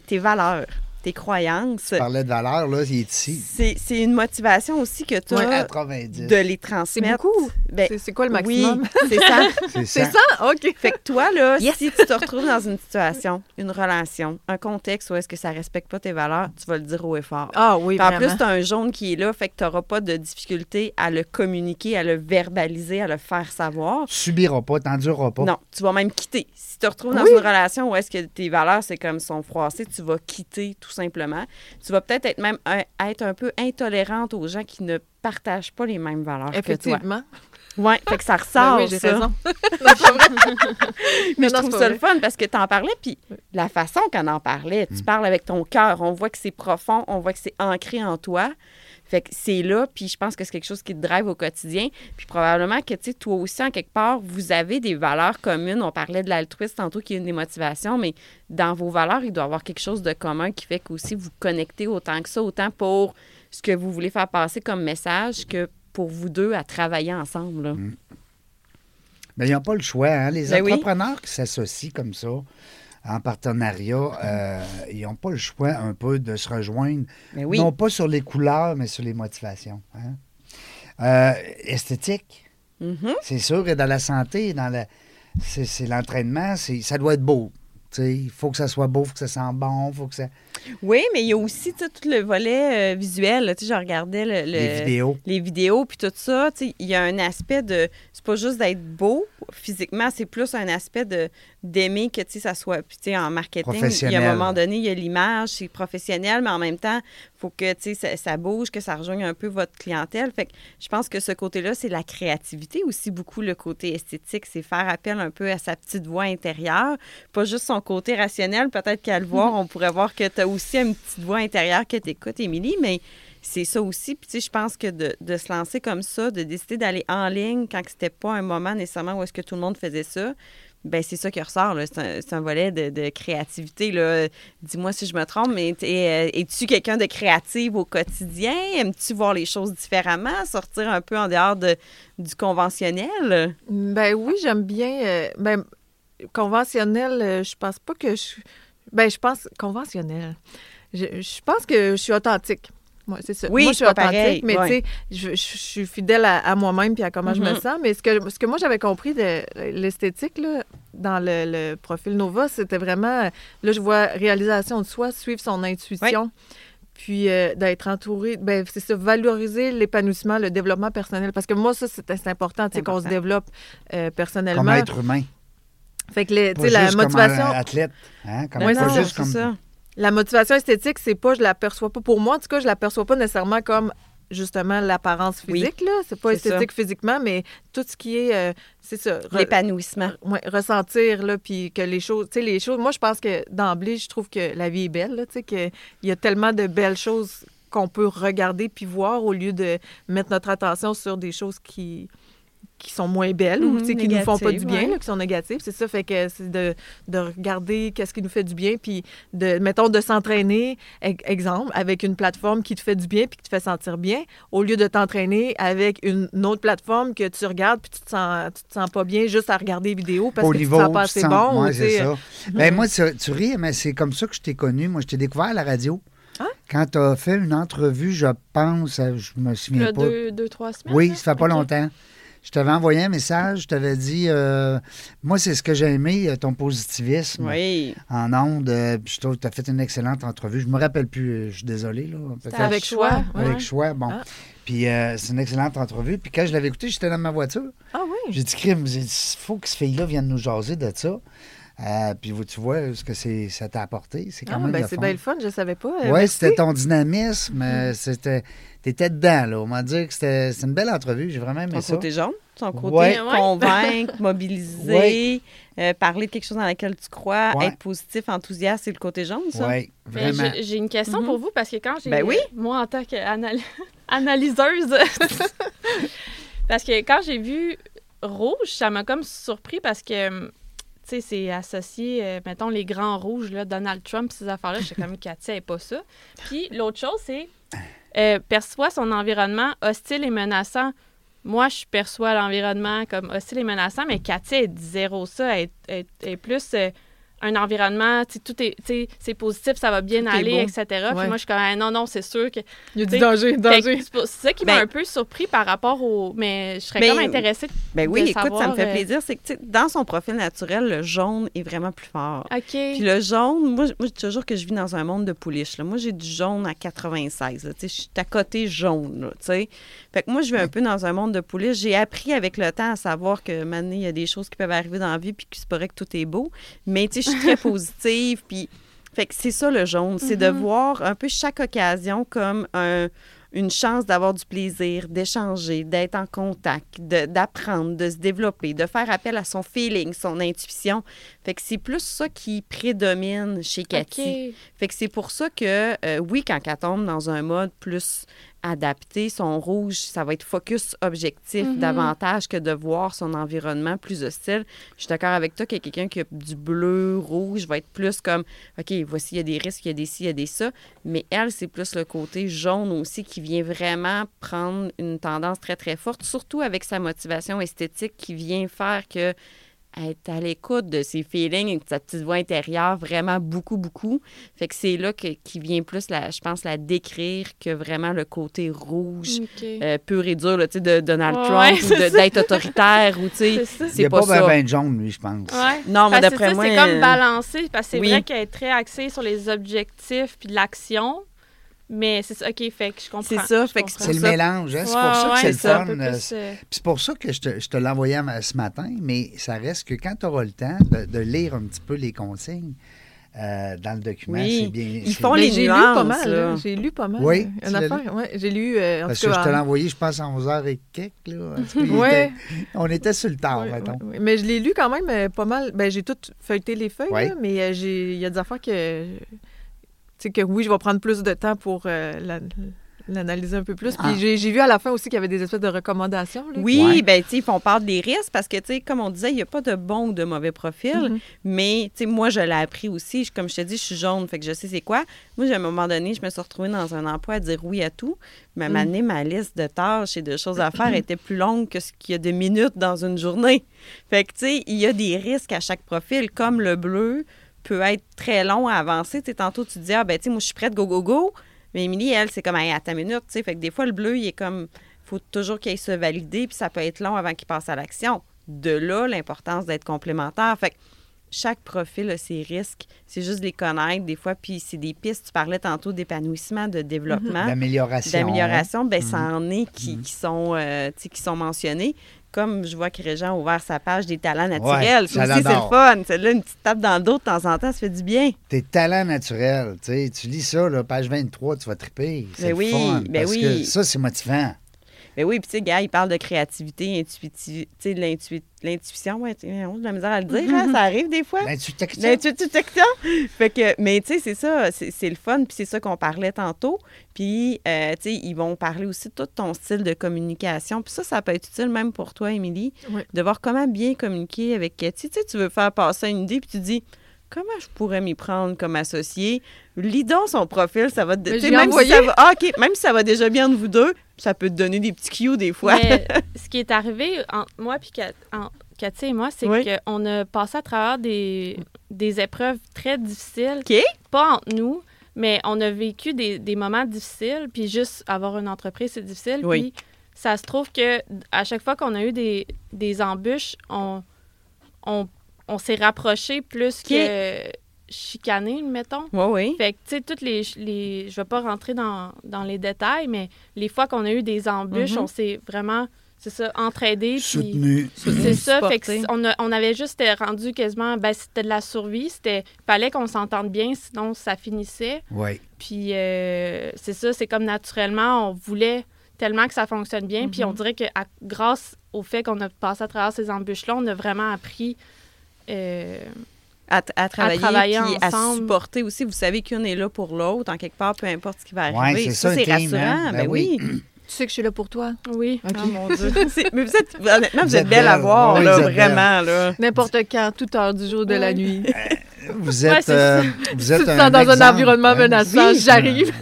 tes valeurs, tes croyances. Tu parlais de valeur, là, il est ici. C'est c'est une motivation aussi que tu as 90. de les C'est transmettre. beaucoup. Ben, C'est- C'est quoi le maximum? Oui, *laughs* c'est ça. *laughs* C'est C'est ça. ça? OK. Fait que toi, là, Yes. si tu te retrouves dans une situation, une relation, un contexte où est-ce que ça respecte pas tes valeurs, tu vas le dire haut et fort. Ah oui, Puis en vraiment. plus, tu as un jaune qui est là, fait que tu n'auras pas de difficulté à le communiquer, à le verbaliser, à le faire savoir. Tu subiras pas, t'endureras pas. Non, tu vas même quitter. Si tu te retrouves dans Oui. une relation où est-ce que tes valeurs, c'est comme sont froissées, tu vas quitter tout simplement. Tu vas peut-être être même un- être un peu intolérante aux gens qui ne partagent pas les mêmes valeurs que toi. Effectivement. Oui, fait que ça Ben ressort, oui, j'ai ça. raison. *laughs* Non. Mais je Non, trouve ça le fun parce que tu en parlais, puis la façon qu'on en parlait, Mm. tu parles avec ton cœur, on voit que c'est profond, on voit que c'est ancré en toi. Fait que c'est là, puis je pense que c'est quelque chose qui te drive au quotidien. Puis probablement que, tu sais, toi aussi, en quelque part, vous avez des valeurs communes. On parlait de l'altruisme tantôt, qui est une des motivations, mais dans vos valeurs, il doit y avoir quelque chose de commun qui fait qu'aussi vous connectez autant que ça, autant pour ce que vous voulez faire passer comme message que pour vous deux à travailler ensemble. là. Mais ils n'ont pas le choix. Hein? Les Ben oui. entrepreneurs qui s'associent comme ça, en partenariat, euh, ils n'ont pas le choix un peu de se rejoindre, Mais oui. non pas sur les couleurs, mais sur les motivations. hein. Euh, esthétique, Mhm. c'est sûr, et dans la santé, dans la, c'est, l'entraînement, ça doit être beau. Il faut que ça soit beau, il faut que ça sente bon, il faut que ça. Oui, mais il y a aussi tout le volet euh, visuel. je regardais le, le- Les vidéos. les vidéos puis tout ça. Il y a un aspect de. C'est pas juste d'être beau physiquement, c'est plus un aspect de d'aimer que ça soit. Puis en marketing, il y a un moment donné, il y a l'image, c'est professionnel, mais en même temps, il faut que ça, ça bouge, que ça rejoigne un peu votre clientèle. Fait que je pense que ce côté-là, c'est la créativité aussi, beaucoup le côté esthétique. C'est faire appel un peu à sa petite voix intérieure, pas juste son côté rationnel. Peut-être qu'à le *laughs* voir, on pourrait voir que tu as aussi une petite voix intérieure que tu écoutes, Émilie, mais c'est ça aussi. Puis, tu sais, je pense que de, de se lancer comme ça, de décider d'aller en ligne quand c'était pas un moment nécessairement où est-ce que tout le monde faisait ça, ben c'est ça qui ressort. là. C'est un, volet de, de créativité. Dis-moi si je me trompe, mais euh, es-tu quelqu'un de créatif au quotidien? Aimes-tu voir les choses différemment? Sortir un peu en dehors de, du conventionnel? Ben oui, j'aime bien. euh, ben, conventionnel, euh, je pense pas que je. Ben, je pense. Conventionnel. Je, je pense que je suis authentique. Moi, c'est ça. Oui, moi, je suis authentique, pareil, mais ouais. tu sais, je, je- je suis fidèle à, à moi-même puis à comment je me Mhm. sens. Mais ce que, ce que moi, j'avais compris de l'esthétique, là, dans le, le profil Nova, c'était vraiment. Là, je vois réalisation de soi, suivre son intuition. Puis euh, d'être entouré, ben c'est ça, valoriser l'épanouissement, le développement personnel. Parce que moi, ça, c'est important, tu sais, qu'on se développe euh, personnellement. Comme être humain. Fait que les- tu sais, la juste comme motivation, un athlète. Hein? Comme Ouais, pas non, juste c'est comme. ça. la motivation esthétique, c'est pas, je l'aperçois pas. Pour moi, en tout cas, je l'aperçois pas nécessairement comme justement l'apparence Oui, physique. là. C'est pas esthétique physiquement, mais tout ce qui est, euh, c'est ça. re- L'épanouissement. ouais, ressentir, là, puis que les choses, tu sais, les choses, moi, je pense que d'emblée, je trouve que la vie est belle, là, tu sais, qu'il y a tellement de belles choses qu'on peut regarder puis voir au lieu de mettre notre attention sur des choses qui qui sont moins belles ou Mhm, qui nous font pas du bien, ouais. là, qui sont négatives. C'est ça, fait que c'est de, de regarder qu'est-ce qui nous fait du bien, puis de, mettons, de s'entraîner, e- exemple, avec une plateforme qui te fait du bien puis qui te fait sentir bien, au lieu de t'entraîner avec une, une autre plateforme que tu regardes puis tu te sens, tu te sens pas bien juste à regarder les vidéos parce au que niveau, tu te sens pas assez sens- bon. tu c'est ça. Ben, moi, tu, tu ris, mais c'est comme ça que je t'ai connu. Moi, je t'ai découvert à la radio. Ah? Quand tu as fait une entrevue, je pense, euh, je me souviens Là, pas. deux, deux, trois semaines. Oui, ça fait pas longtemps. Je t'avais envoyé un message, je t'avais dit, euh, moi, c'est ce que j'ai aimé, euh, ton positivisme Oui. en ondes. euh, puis je trouve que tu as fait une excellente entrevue. Je me rappelle plus, je suis désolé. Là, avec choix. ouais. Avec choix, bon. Ah. Puis euh, c'est une excellente entrevue. Puis quand je l'avais écouté, j'étais dans ma voiture. Ah oui. J'ai dit, crime, il faut que ce fille-là vienne nous jaser de ça. Euh, puis vous- tu vois ce que c'est, ça t'a apporté. C'est quand Ah, même ben, c'est bien le fun, je savais pas. Euh, Oui, c'était ton dynamisme. euh, C'était, t'étais dedans, là. On m'a dit que c'était, c'est une belle entrevue. J'ai vraiment aimé Son ça. côté jaune, son côté Ouais. convaincre, *laughs* mobiliser, euh, parler de quelque chose dans lequel tu crois, Ouais. être positif, enthousiaste, c'est le côté jaune, ça? Oui, Ben, vraiment. j'ai- J'ai une question Mhm. pour vous parce que quand j'ai. Ben oui. Moi, en tant qu'analyseuse. *laughs* *laughs* parce que quand j'ai vu rouge, ça m'a comme surpris parce que. C'est associé, euh, mettons, les grands rouges, là, Donald Trump, ces affaires-là. J'étais comme, *laughs* Katia, et pas ça. Puis l'autre chose, c'est euh, perçoit son environnement hostile et menaçant. Moi, je perçois l'environnement comme hostile et menaçant, mais elle dit zéro ça. Elle, elle- elle est plus euh, un environnement, tu sais, tout est, tu sais, c'est positif, ça va bien Tout aller, etc. Puis moi, je suis comme, Ah, non, non, c'est sûr que. Il y a du danger, danger. C'est ça qui m'a Ben- un peu surpris par rapport au. Mais je serais Ben, comme intéressée. Ben oui, de écoute, ça me fait euh, plaisir. C'est que, tu sais, dans son profil naturel, le jaune est vraiment plus fort. OK. Puis le jaune, moi, je- moi, je dis toujours que je vis dans un monde de pouliches. Là. Moi, j'ai du jaune à 96. là. Tu sais, Je suis à côté jaune. Sais. fait que moi, je vis un peu dans un monde de pouliches. J'ai appris avec le temps à savoir que maintenant, il y a des choses qui peuvent arriver dans la vie puis que c'est pas vrai que tout est beau. Mais tu sais, je suis très positive. Puis, fait que c'est ça le jaune. C'est de voir un peu chaque occasion comme un- une chance d'avoir du plaisir, d'échanger, d'être en contact, d'apprendre, de se développer, de faire appel à son feeling, son intuition. Fait que c'est plus ça qui prédomine chez Cathy. Fait que c'est pour ça que, euh, oui, quand elle tombe dans un mode plus adapté, son rouge, ça va être focus objectif Mhm. davantage que de voir son environnement plus hostile. Je suis d'accord avec toi que quelqu'un qui a du bleu, rouge va être plus comme, OK, voici, il y a des risques, il y a des ci, il y a des ça. Mais elle, c'est plus le côté jaune aussi qui vient vraiment prendre une tendance très, très forte, surtout avec sa motivation esthétique qui vient faire que être à l'écoute de ses feelings et de sa petite voix intérieure vraiment beaucoup, beaucoup. Fait que c'est là que, qui vient plus, la, je pense, la décrire que vraiment le côté rouge, OK. euh, pur et dur, là, tu sais, de Donald Ouais, Trump, ou c'est de- ça. d'être autoritaire, ou tu sais, C'est ça. Il n'y c'est a pas, pas, ça. ben, ben jaune, lui, je pense. Ouais. Non, mais d'après ça, moi... c'est comme euh, balancé, parce que c'est oui. vrai qu'elle est très axée sur les objectifs puis de l'action, mais c'est ça, OK, fait que je comprends. C'est ça, je fait que. C'est le ça. mélange, hein? c'est Ouais, pour ça que ouais, c'est le ça, un fun. plus, euh, euh, Puis c'est pour ça que je te, je te l'ai envoyé à- ce matin, mais ça reste que quand tu auras le temps de, de lire un petit peu les consignes euh, dans le document, Oui. c'est bien. Ils font les j'ai lu pas mal. J'ai lu pas mal. Oui, tu Une l'as affaire, ouais. J'ai lu, euh, en Parce tout que je te l'ai en- envoyé, je pense, à 11h et quelques. Là. En tout cas, il *laughs* Ouais. était- on était sur le tard, Ouais, mettons. Mais je l'ai lu quand même euh, pas mal. Ben, j'ai tout feuilleté les feuilles, là, mais j'ai- il y a des affaires que. Sais, que oui, je vais prendre plus de temps pour euh, la- l'analyser un peu plus. Puis Ah. j'ai vu à la fin aussi qu'il y avait des espèces de recommandations. là. Oui, Ouais. ben tu sais, ils font part des risques parce que, tu sais, comme on disait, il n'y a pas de bon ou de mauvais profil. Mhm. Mais, tu sais, moi, je l'ai appris aussi. Je- Comme je te dis, je suis jaune, fait que je sais c'est quoi. Moi, à un moment donné, je me suis retrouvée dans un emploi à dire oui à tout. Mais à un moment donné, ma liste de tâches et de choses à faire était plus longue que ce qu'il y a de minutes dans une journée. Fait que, tu sais, il y a des risques à chaque profil, comme le bleu peut être très long à avancer. Tu sais, tantôt, tu dis, ah, ben, tu sais, moi, je suis prête, go, go, go. Mais Émilie, elle, c'est comme, hey, à ta minute, tu sais. Fait que des fois, le bleu, il est comme, faut toujours qu'il se valider, puis ça peut être long avant qu'il passe à l'action. De là, l'importance d'être complémentaire. Fait que chaque profil a ses risques. C'est juste de les connaître des fois, puis c'est des pistes. Tu parlais tantôt d'épanouissement, de développement, D'amélioration. d'amélioration. Ben, ça Mhm. en est qui, qui sont, euh, qui sont mentionnés. Comme je vois que Régent a ouvert sa page des talents naturels. ça ça aussi, c'est le fun. Celle-là, une petite tape dans le dos de temps en temps, ça fait du bien. Tes talents naturels, tu sais, tu lis ça, là, page 23, tu vas triper. C'est Ben le oui, fun, ben parce oui. que ça, c'est motivant. Mais oui, puis tu sais, gars, il parle de créativité, intuitive, tu sais, de l'intui- l'intuition, ouais, on a de la misère à le dire, hein, ça arrive des fois. Ben, tu textes Mais tu, tu textes Fait que, mais tu sais, c'est ça, c'est c'est le fun, puis c'est ça qu'on parlait tantôt. Puis, euh, tu sais, ils vont parler aussi de tout ton style de communication. Puis ça, ça peut être utile même pour toi, Émilie, Oui. de voir comment bien communiquer avec Cathy. Tu sais, tu veux faire passer une idée, puis tu dis, comment je pourrais m'y prendre comme associé? Lis donc son profil, ça va même, si ça va, ah, OK, même si ça va déjà bien de vous deux, ça peut te donner des petits cues des fois. Mais *laughs* ce qui est arrivé entre moi puis Kat- Cathy et moi, c'est Oui. qu'on a passé à travers des, des épreuves très difficiles. OK. Pas entre nous, mais on a vécu des, des moments difficiles. Puis juste avoir une entreprise, c'est difficile. Oui. Puis ça se trouve que à chaque fois qu'on a eu des, des embûches, on, on, on s'est rapprochés plus que chicanés, mettons. Oui, oui. Fait que, tu sais, toutes les, les. Je vais pas rentrer dans, dans les détails, mais les fois qu'on a eu des embûches, Mhm. on s'est vraiment, c'est ça, entraidés. puis Soutenu. C'est ça. Fait que on, a- on avait juste été rendu quasiment. Ben, c'était de la survie. C'était. Fallait qu'on s'entende bien, sinon ça finissait. Oui. Puis, euh, c'est ça, c'est comme naturellement, on voulait tellement que ça fonctionne bien. Puis, on dirait que à- grâce au fait qu'on a passé à travers ces embûches-là, on a vraiment appris. euh, À, à travailler, travailler puis à ensemble. supporter aussi. Vous savez qu'une est là pour l'autre, en quelque part, peu importe ce qui va Ouais, arriver. c'est ça, ça, c'est un team, rassurant. hein? Ben, Ben oui. oui. *clears throat* Tu sais que je suis là pour toi. oui. OK. Oh mon Dieu. *laughs* Mais vous êtes, honnêtement, vous, Vous êtes êtes belle à voir, Oui, là, vraiment. Là. N'importe quand, toute heure du jour, de la Ouais. nuit. Vous êtes, c'est euh, vous Tu êtes te sens dans un environnement hein? menaçant, Oui. j'arrive.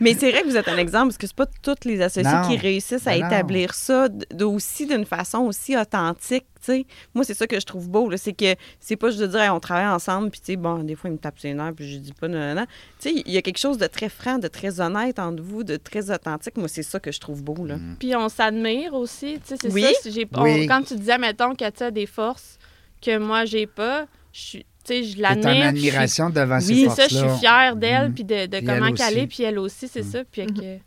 Mais c'est vrai que vous êtes un exemple, parce que c'est pas tous les associés Non. qui réussissent à Ben non. établir ça aussi d'une façon aussi authentique, tu sais. Moi, c'est ça que je trouve beau, c'est que c'est pas juste de dire, Hey, on travaille ensemble, puis tu sais, bon, des fois, il me tape ses nerfs, puis je dis pas, non, non, non. Tu sais, il y a quelque chose de très franc, de très honnête entre vous, de très authentique. Moi, c'est ça que je trouve beau, là. Mm. Puis on s'admire aussi. Tu sais, c'est Oui. ça. on- Oui. quand tu disais, mettons, que tu as des forces que moi, j'ai pas, je suis. Tu sais, je en l'admire. puis admiration devant ces Oui, c'est forces-là. ça, je suis fière d'elle, Mhm. puis de, comment elle qu'elle aussi. est, puis elle aussi, c'est Mhm. ça. Puis que...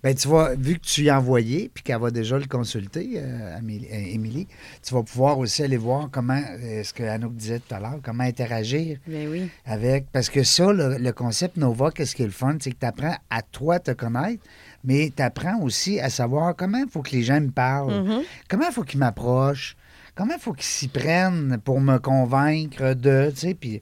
Ben, tu vois, vu que tu y as envoyé, puis qu'elle va déjà le consulter, euh, euh, Émilie, tu vas pouvoir aussi aller voir comment, euh, ce que Anouk disait tout à l'heure, comment interagir Ben oui. avec. Parce que ça, le, le concept Nova, qu'est-ce qui est le fun, c'est que tu apprends à toi te connaître, mais tu apprends aussi à savoir comment il faut que les gens me parlent, Mhm. comment il faut qu'ils m'approchent. Comment il faut qu'ils s'y prennent pour me convaincre de, tu sais, puis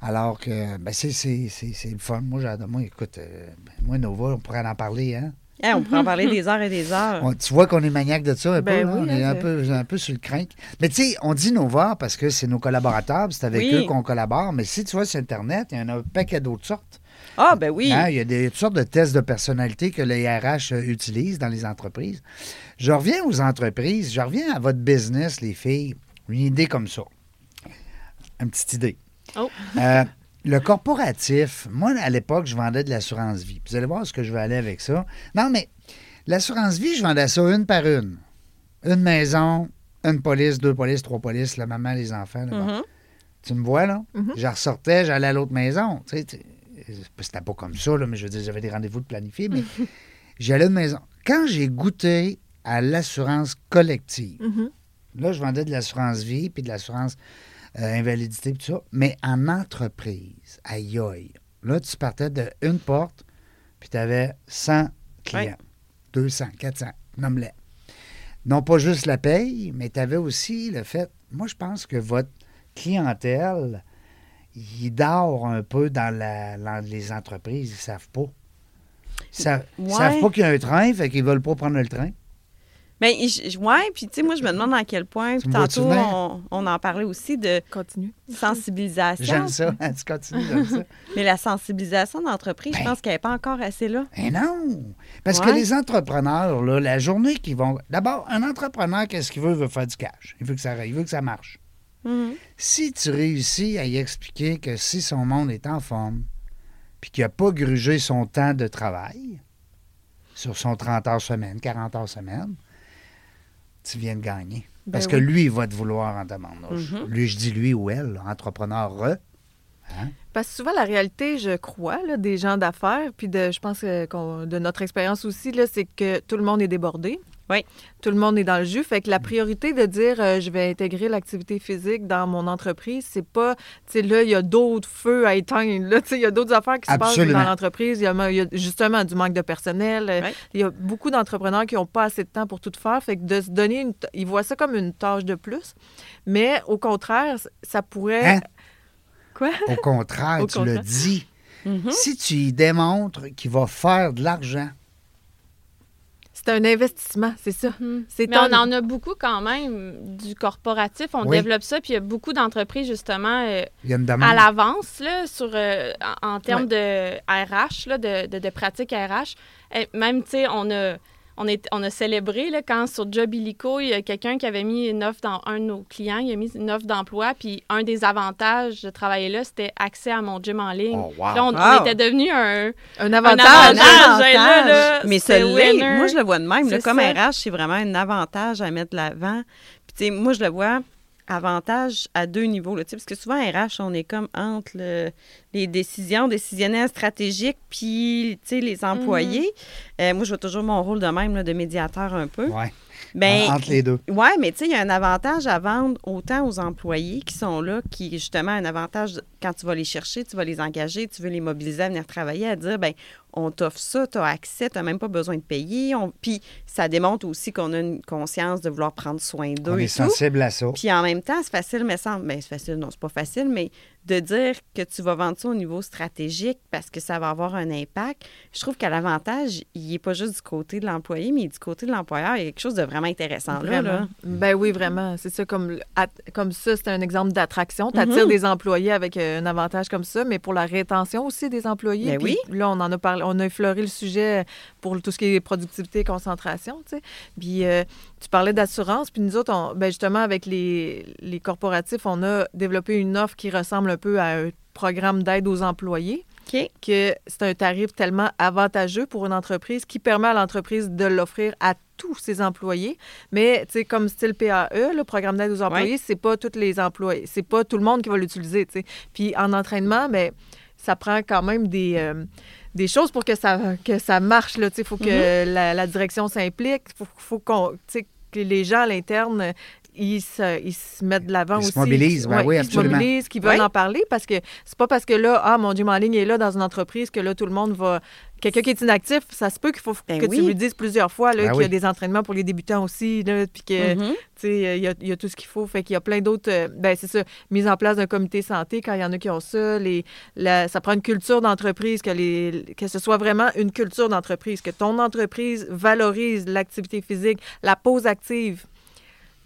alors que, ben c'est, le fun. Moi, j'adore, moi, écoute, euh, ben, moi, Nova, on pourrait en parler, hein? Hey, on pourrait en parler des heures et des heures. On- tu vois qu'on est maniaque de ça un Ben peu, là, oui, on est hein, un peu, un peu sur le crinque. Mais tu sais, on dit Nova parce que c'est nos collaborateurs, c'est avec Oui. eux qu'on collabore. Mais si tu vois sur Internet, il y en a un paquet d'autres sortes. Ah, ben oui. Hein, il y a des toutes sortes de tests de personnalité que les RH euh, utilisent dans les entreprises. Je reviens aux entreprises, je reviens à votre business, les filles. Une idée comme ça. Une petite idée. Oh. *laughs* Euh, le corporatif, moi, à l'époque, je vendais de l'assurance vie. Vous allez voir ce que je vais aller avec ça. Non, mais l'assurance vie, je vendais ça une par une. Une maison, une police, deux polices, trois polices, la maman, les enfants. là, bon. Mhm. Tu me vois, là? Mhm. Je ressortais, j'allais à l'autre maison. Tu sais, c'était pas comme ça, là, mais je veux dire, j'avais des rendez-vous de planifier, mais *laughs* j'allais à une maison. Quand j'ai goûté à l'assurance collective, Mhm. là, je vendais de l'assurance vie puis de l'assurance euh, invalidité, puis tout ça, mais en entreprise, aïe aïe. Là, tu partais de une porte, puis tu avais 100 clients, Ouais. 200, 400, nomme-les. Non pas juste la paye, mais tu avais aussi le fait, moi, je pense que votre clientèle, il dort un peu dans, la, dans les entreprises, ils savent pas. Ils savent, ils Ouais. savent pas qu'il y a un train, fait qu'ils veulent pas prendre le train. Ben, je- je- ouais, puis tu sais, moi, je me demande à quel point, vois-tu tantôt, on, on en parlait aussi de Continue. sensibilisation. J'aime ça. Tu continues, j'aime ça. *laughs* Mais la sensibilisation d'entreprise, je Ben. pense qu'elle n'est pas encore assez là. Eh non! Parce que les entrepreneurs, là, la journée qu'ils vont. D'abord, un entrepreneur, qu'est-ce qu'il veut? Il veut faire du cash. Il veut que ça, il veut que ça marche. Mhm. Si tu réussis à y expliquer que si son monde est en forme, puis qu'il n'a pas grugé son temps de travail, sur son 30 heures semaine, 40 heures semaine, tu viens de gagner. Ben Parce que lui, il va te vouloir en demande. Mhm. Lui, je dis lui ou elle, entrepreneur re. Parce que souvent, la réalité, je crois, là, des gens d'affaires, puis de, je pense que qu'on- de notre expérience aussi, c'est que tout le monde est débordé. Oui. Tout le monde est dans le jus. Fait que la priorité de dire euh, je vais intégrer l'activité physique dans mon entreprise, c'est pas, tu sais, là, il y a d'autres feux à éteindre. Là, tu sais, il y a d'autres affaires qui se passent dans l'entreprise. Il y, a, il y a justement du manque de personnel. Ouais. Il y a beaucoup d'entrepreneurs qui n'ont pas assez de temps pour tout faire. Fait que de se donner une. Ils voient ça comme une tâche de plus. Mais au contraire, ça pourrait. Hein? Quoi? Au contraire, Au tu le dis. Mhm. Si tu y démontres qu'il va faire de l'argent, C'est un investissement, c'est ça. Mhm. C'est Mais on en a beaucoup quand même du corporatif. On Oui. développe ça, puis il y a beaucoup d'entreprises, justement, euh, il y a une demande. à l'avance, là, sur, euh, en, en termes de RH, là, de, de, de pratiques RH. Et même, tu sais, on a, on, est, on a célébré, là, quand sur Job Illico, il y a quelqu'un qui avait mis une offre dans un de nos clients, il a mis une offre d'emploi, puis un des avantages de travailler là, c'était accès à mon gym en ligne. Oh, wow. Là, on, était devenu un, un un avantage. avantage. Et là, là, Mais winner. Moi, je le vois de même. là, comme ça. RH, c'est vraiment un avantage à mettre l'avant. Puis, tu sais, moi, je le vois avantage à deux niveaux. Là, parce que souvent, RH, on est comme entre le- les décisions décisionnaires stratégiques puis les employés. Euh, moi, je vois toujours mon rôle de même, là, de médiateur un peu. Ouais. Ben, Entre les deux. oui, mais tu sais, il y a un avantage à vendre autant aux employés qui sont là, qui justement un avantage quand tu vas les chercher, tu vas les engager, tu veux les mobiliser à venir travailler, à dire, ben on t'offre ça, tu as accès, tu n'as même pas besoin de payer. On- Puis ça démontre aussi qu'on a une conscience de vouloir prendre soin On d'eux est et tout. sensible à ça. Puis en même temps, c'est facile, mais sans. Ben, c'est facile, non, c'est pas facile, mais de dire que tu vas vendre ça au niveau stratégique parce que ça va avoir un impact, je trouve qu'à l'avantage, il n'est pas juste du côté de l'employé, mais du côté de l'employeur. Il y a quelque chose de vraiment intéressant. Vraiment. là. Ben oui, vraiment. C'est ça, comme, comme ça, c'est un exemple d'attraction. Tu attires des employés avec euh, un avantage comme ça, mais pour la rétention aussi des employés. Ben Puis oui. Là, on en a parlé, on a effleuré le sujet pour tout ce qui est productivité et concentration, tu sais. Puis euh, tu parlais d'assurance, puis nous autres, on- ben justement, avec les, les corporatifs, on a développé une offre qui ressemble un peu à un programme d'aide aux employés que c'est un tarif tellement avantageux pour une entreprise qui permet à l'entreprise de l'offrir à tous ses employés. Mais, tu sais, comme style PAE, le programme d'aide aux employés, c'est pas tous les employés, c'est pas tout le monde qui va l'utiliser. Puis en entraînement, mais ça prend quand même des, euh, des choses pour que ça, que ça marche, là, tu sais. Il faut que la, la direction s'implique, il faut, faut qu'on, tu sais, que les gens à l'interne, ils se, ils se mettent de l'avant Ils aussi. se mobilisent, ben oui, ils se absolument. mobilisent, qu'ils veulent en parler parce que c'est pas parce que là, ah, mon gym en ligne est là dans une entreprise que là, tout le monde va. Quelqu'un qui est inactif, ça se peut qu'il faut Ben que oui. tu lui dises plusieurs fois là, Ben qu'il y a oui. des entraînements pour les débutants aussi, là, puis que, Mhm. tu sais, il y a, il y a tout ce qu'il faut. Fait qu'il y a plein d'autres. euh, ben, c'est ça, mise en place d'un comité santé quand il y en a qui ont ça. Les, la- ça prend une culture d'entreprise, que, les, que ce soit vraiment une culture d'entreprise, que ton entreprise valorise l'activité physique, la pause active.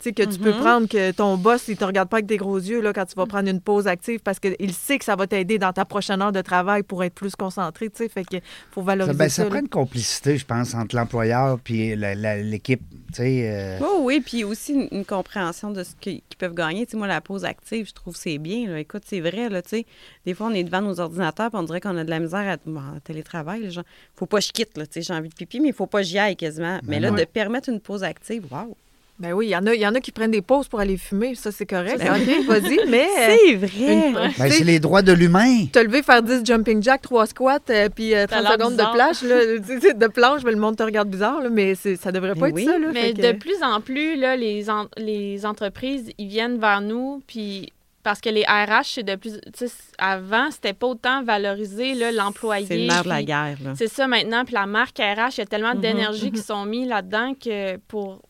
Tu sais, que tu peux Mhm. prendre que ton boss, il te regarde pas avec des gros yeux là, quand tu vas prendre une pause active parce qu'il sait que ça va t'aider dans ta prochaine heure de travail pour être plus concentré, tu sais. Fait que faut Ça, valoriser ben, ça. ça là. prend une complicité, je pense, entre l'employeur et l'équipe. Tu sais, euh, Oh oui, puis aussi une, une compréhension de ce qu'ils peuvent gagner. Tu sais, moi, la pause active, je trouve que c'est bien. là. Écoute, c'est vrai, là, tu sais. Des fois, on est devant nos ordinateurs puis on dirait qu'on a de la misère à bon, télétravail. Là, genre, faut pas que je quitte, là, tu sais, j'ai envie de pipi, mais il faut pas que j'y aille quasiment. Mais là, non. de permettre une pause active, wow! Ben oui, il y, en a, y en a qui prennent des pauses pour aller fumer, ça c'est correct. Ben OK, vas-y, mais *laughs* euh, C'est vrai! une- ben, c'est les droits de l'humain. te lever, faire 10 jumping jack, 3 squats, euh, puis euh, 30 l'air secondes de là, sais, de planche, mais le monde te regarde bizarre, là, mais ça devrait pas Mais être oui, ça. Là, Mais que- de plus en plus, là, les, en- les entreprises, ils viennent vers nous, puis parce que les RH, c'est de plus... tu sais, Avant, c'était pas autant valorisé, l'employé. C'est le nerf de la guerre. C'est ça maintenant, puis la marque RH, il y a tellement Mhm, d'énergie qui sont mis là-dedans que pour,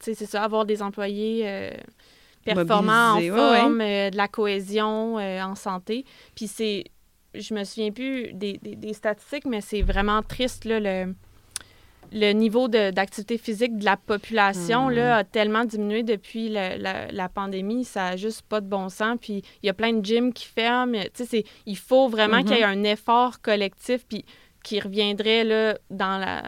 c'est ça, avoir des employés euh, performants, en ouais, forme, euh, de la cohésion euh, en santé. Puis c'est, je me souviens plus des, des- des statistiques, mais c'est vraiment triste, là, le, le niveau de- d'activité physique de la population Mhm. là, a tellement diminué depuis la, la- la pandémie, ça n'a juste pas de bon sens. Puis il y a plein de gyms qui ferment. Tu sais, c'est- il faut vraiment Mhm. qu'il y ait un effort collectif. Puis qui reviendrait là, dans la,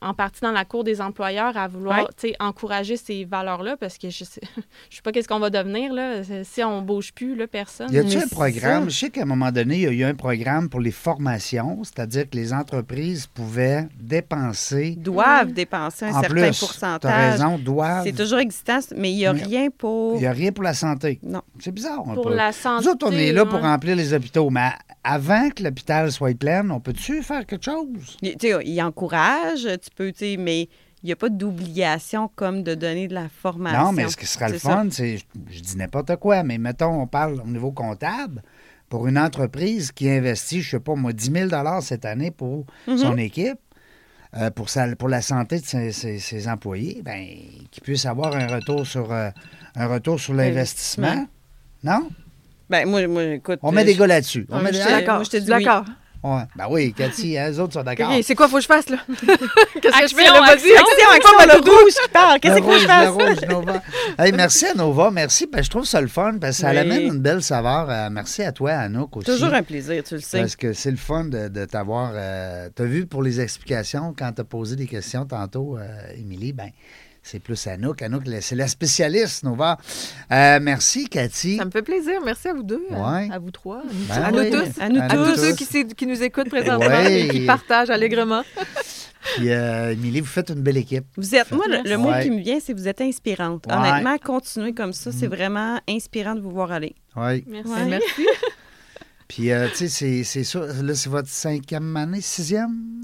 en partie dans la cour des employeurs à vouloir Ouais. encourager ces valeurs-là parce que je sais, *laughs* je sais pas qu'est-ce qu'on va devenir là, si on bouge plus, là, personne. Y a-t-il un programme? ça. Je sais qu'à un moment donné, il y a eu un programme pour les formations, c'est-à-dire que les entreprises pouvaient dépenser Doivent dépenser un en certain plus. Tu as pourcentage. raison, doivent. C'est toujours existant, mais il n'y a Mais- rien pour. Il n'y a rien pour la santé. Non. C'est bizarre. un pour peu. la santé. Nous autres, on est là pour remplir les hôpitaux, mais avant que l'hôpital soit plein, on peut-tu faire quelque chose? Il, tu sais, il encourage, tu peux, tu sais, mais il n'y a pas d'obligation comme de donner de la formation. Non, mais ce qui serait le fun, c'est, je, je dis n'importe quoi, mais mettons, on parle au niveau comptable, pour une entreprise qui investit, je sais pas moi, 10 000 cette année pour Mhm. son équipe, euh, pour, sa- pour la santé de ses, ses- ses employés, ben, qu'ils puissent avoir un retour sur, euh, un retour sur l'investissement. Investissement. Non? Ben, moi, moi, écoute. On met euh, des gars là-dessus. On met des- d'accord. moi, je te oui. Ouais. Ben oui, Cathy, hein, les autres sont d'accord. C'est quoi faut que je fasse, là? *laughs* Qu'est-ce que je fais, action. Action, action, le rouge qui parle. Qu'est-ce que faut que je fasse? le rouge, Nova. Hey, merci à Nova, merci. Ben, je trouve ça le fun parce que ça Oui. amène une belle saveur. Euh, merci à toi, Anouk aussi. Toujours un plaisir, tu le sais. Parce que c'est le fun de, de t'avoir. tu as vu pour les explications, quand tu as posé des questions tantôt, euh, Émilie, ben, c'est plus Anouk. Anouk, c'est la spécialiste, Nova. Euh, merci, Cathy. Ça me fait plaisir. Merci à vous deux. à- Ouais. À, vous trois. Ben à nous tous. À nous À nous tous tous. ceux qui, nous écoutent présentement Ouais. et qui partagent allègrement. Puis, euh, Émilie, vous faites une belle équipe. Vous êtes, moi, le, le mot Ouais. qui me vient, c'est que vous êtes inspirante. Ouais. Honnêtement, continuez comme ça. C'est Mm. vraiment inspirant de vous voir aller. Oui. Merci. Ouais. Merci. Puis, euh, tu sais, c'est- c'est ça. Là, c'est votre cinquième année, sixième,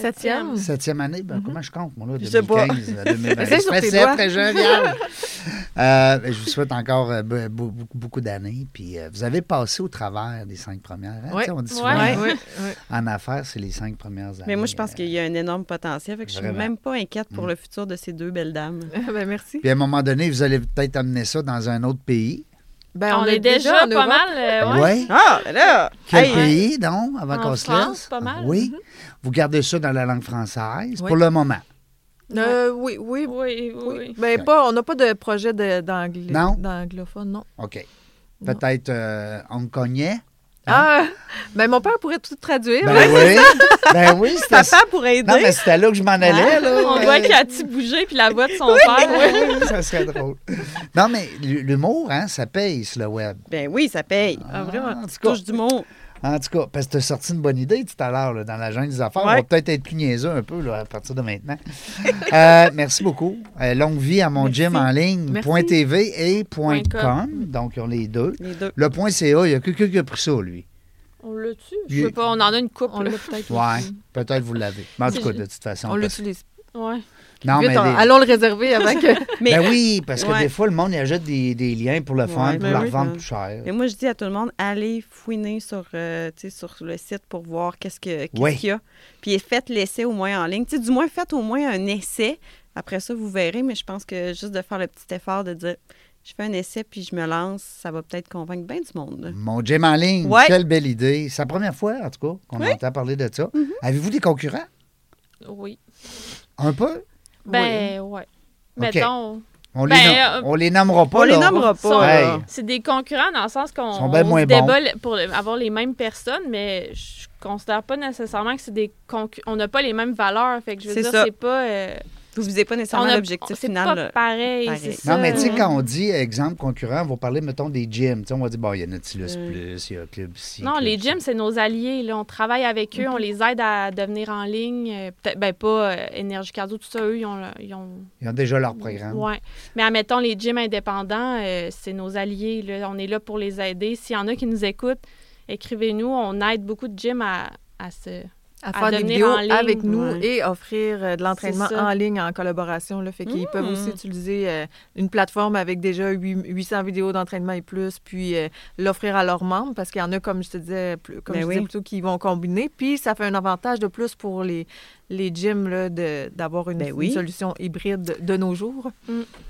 Septième. septième année. Ben, Comment je compte, moi, là, Mm-hmm. Je sais pas. 2015 à 2020. Essaye sur Je fais doigts. très *laughs* jeune. Euh, je vous souhaite encore euh, be- be- beaucoup, beaucoup d'années. Puis, euh, vous avez passé au travers des cinq premières. hein? Sais, On dit souvent, Ouais. hein, Oui, oui. en affaires, c'est les cinq premières années. Mais moi, je pense Euh, qu'il y a un énorme potentiel. Fait que je suis Vraiment. même pas inquiète pour Mm. le futur de ces deux belles dames. *laughs* Ben, merci. Puis, à un moment donné, vous allez peut-être amener ça dans un autre pays. Ben, on, est déjà, en pas mal. euh. Ouais. Ah, ben là! Quel Hey, pays, donc, avant En qu'on se France, laisse? pas mal. Oui. Vous gardez ça dans la langue française Oui. pour le moment? Euh, oui, oui, Oui, oui, oui. oui. Ben, pas, on n'a pas de projet de- d'angl- Non? d'anglophone, non. OK. Peut-être euh, hongkongais? Ah, ben, mon père pourrait tout traduire. Ben oui. ben oui, *laughs* c'était ça. Papa pour aider. Non, mais c'était là que je m'en allais, là. On voit Cathy bouger puis la voix de son père. oui, *laughs* ça serait drôle. Non, mais l'humour, hein, ça paye sur le web. Ben oui, ça paye. Ah, vraiment? En tout cas, Touche du mot. En tout cas parce que tu as sorti une bonne idée tout à l'heure là, dans la jungle des affaires. On va peut-être être plus niaiseux un peu là, à partir de maintenant. *laughs* Euh, merci beaucoup. Euh, longue vie à mon Merci. gym en ligne, Merci. point .tv et point .com. Donc, ils ont les deux. Les deux. Le point .ca, il y a quelqu'un qui a pris ça, lui. On l'a-tu? Il- Je sais pas, on en a une coupe. On l'a peut-être Ouais, peut-être vous l'avez. Mais en tout cas, de toute façon. On parce- l'utilise. Ouais. Non, Vite, mais on- les- allons le réserver avant que... *laughs* Mais, Ben oui, parce que Ouais. des fois, le monde, il achète des, des liens pour le fun, Ouais, pour ben la oui, revendre ben- plus cher. mais moi, je dis à tout le monde, allez fouiner sur, euh, tu sais, sur le site pour voir qu'est-ce que- qu'est-ce Oui. qu'il y a. Puis faites l'essai au moins en ligne. Tu sais, du moins, faites au moins un essai. Après ça, vous verrez. Mais je pense que juste de faire le petit effort de dire, je fais un essai puis je me lance, ça va peut-être convaincre bien du monde. Mon gym en ligne, Ouais. quelle belle idée. C'est la première fois, en tout cas, qu'on entend parler de ça. Mm-hmm. Avez-vous des concurrents? Oui. Un peu? Ben, ouais. Mettons, On les, Ben, euh, on les nommera pas. On les nommera Sont- pas. Hey. c'est des concurrents dans le sens qu'on débat pour avoir les mêmes personnes, mais je considère pas nécessairement que c'est des concurrents. On n'a pas les mêmes valeurs. Fait que je veux C'est dire, ça. c'est pas. euh, Vous visez pas nécessairement l'objectif c'est final. pas pareil. pareil. ça. Non, mais tu sais, euh, quand on dit, exemple, concurrent, on va parler, mettons, des gyms. On va dire, bon, il y a Nautilus Euh. Plus, il y a Club ci, Non, Club les gyms, c'est nos alliés. Là. On travaille avec eux, on les aide à devenir en ligne. Euh, Peut-être, ben pas euh, Énergie Cardio, tout ça, eux, ils ont. ils ont Ils ont déjà leur programme. Ouais. Mais admettons, les gyms indépendants, euh, c'est nos alliés. Là. On est là pour les aider. S'il y en a qui nous écoutent, écrivez-nous. On aide beaucoup de gyms à, à se. À à faire des vidéos en ligne, avec nous ouais. et offrir euh, de l'entraînement en ligne en collaboration. Là, fait qu'ils Mm. peuvent aussi utiliser euh, une plateforme avec déjà huit- 800 vidéos d'entraînement et plus, puis euh, l'offrir à leurs membres parce qu'il y en a, comme je te disais, plus- comme Ben je disais plutôt, qui vont combiner. Puis ça fait un avantage de plus pour les, les gyms là, de- d'avoir une, Ben oui. une solution hybride de, nos jours.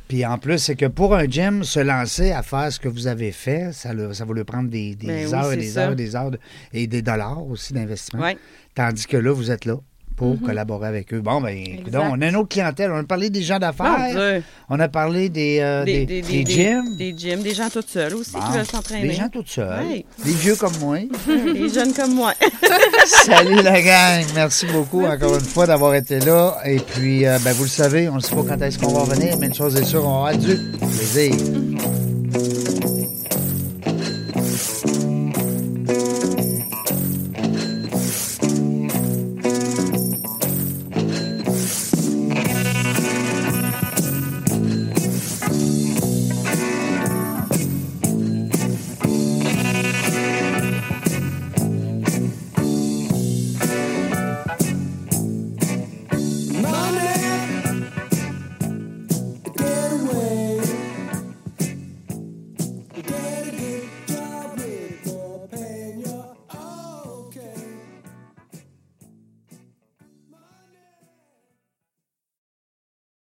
Puis en plus, c'est que pour un gym, se lancer à faire ce que vous avez fait, ça, le- ça va lui prendre des, des Ben oui, heures et des ça. heures et des heures de- et des dollars aussi d'investissement. Ouais. Tandis que là, vous êtes là pour collaborer avec eux. Bon, ben, Exact. on a une autre clientèle. On a parlé des gens d'affaires. On a parlé des, euh, des, des gyms. Des gyms, des gens tout seuls aussi Bon, qui veulent s'entraîner. Des gens tout seuls. Des vieux comme moi. *laughs* Des jeunes comme moi. *laughs* Salut la gang. Merci beaucoup encore une fois d'avoir été là. Et puis, euh, ben, vous le savez, on ne sait pas quand est-ce qu'on va revenir, mais une chose est sûre, on aura du plaisir.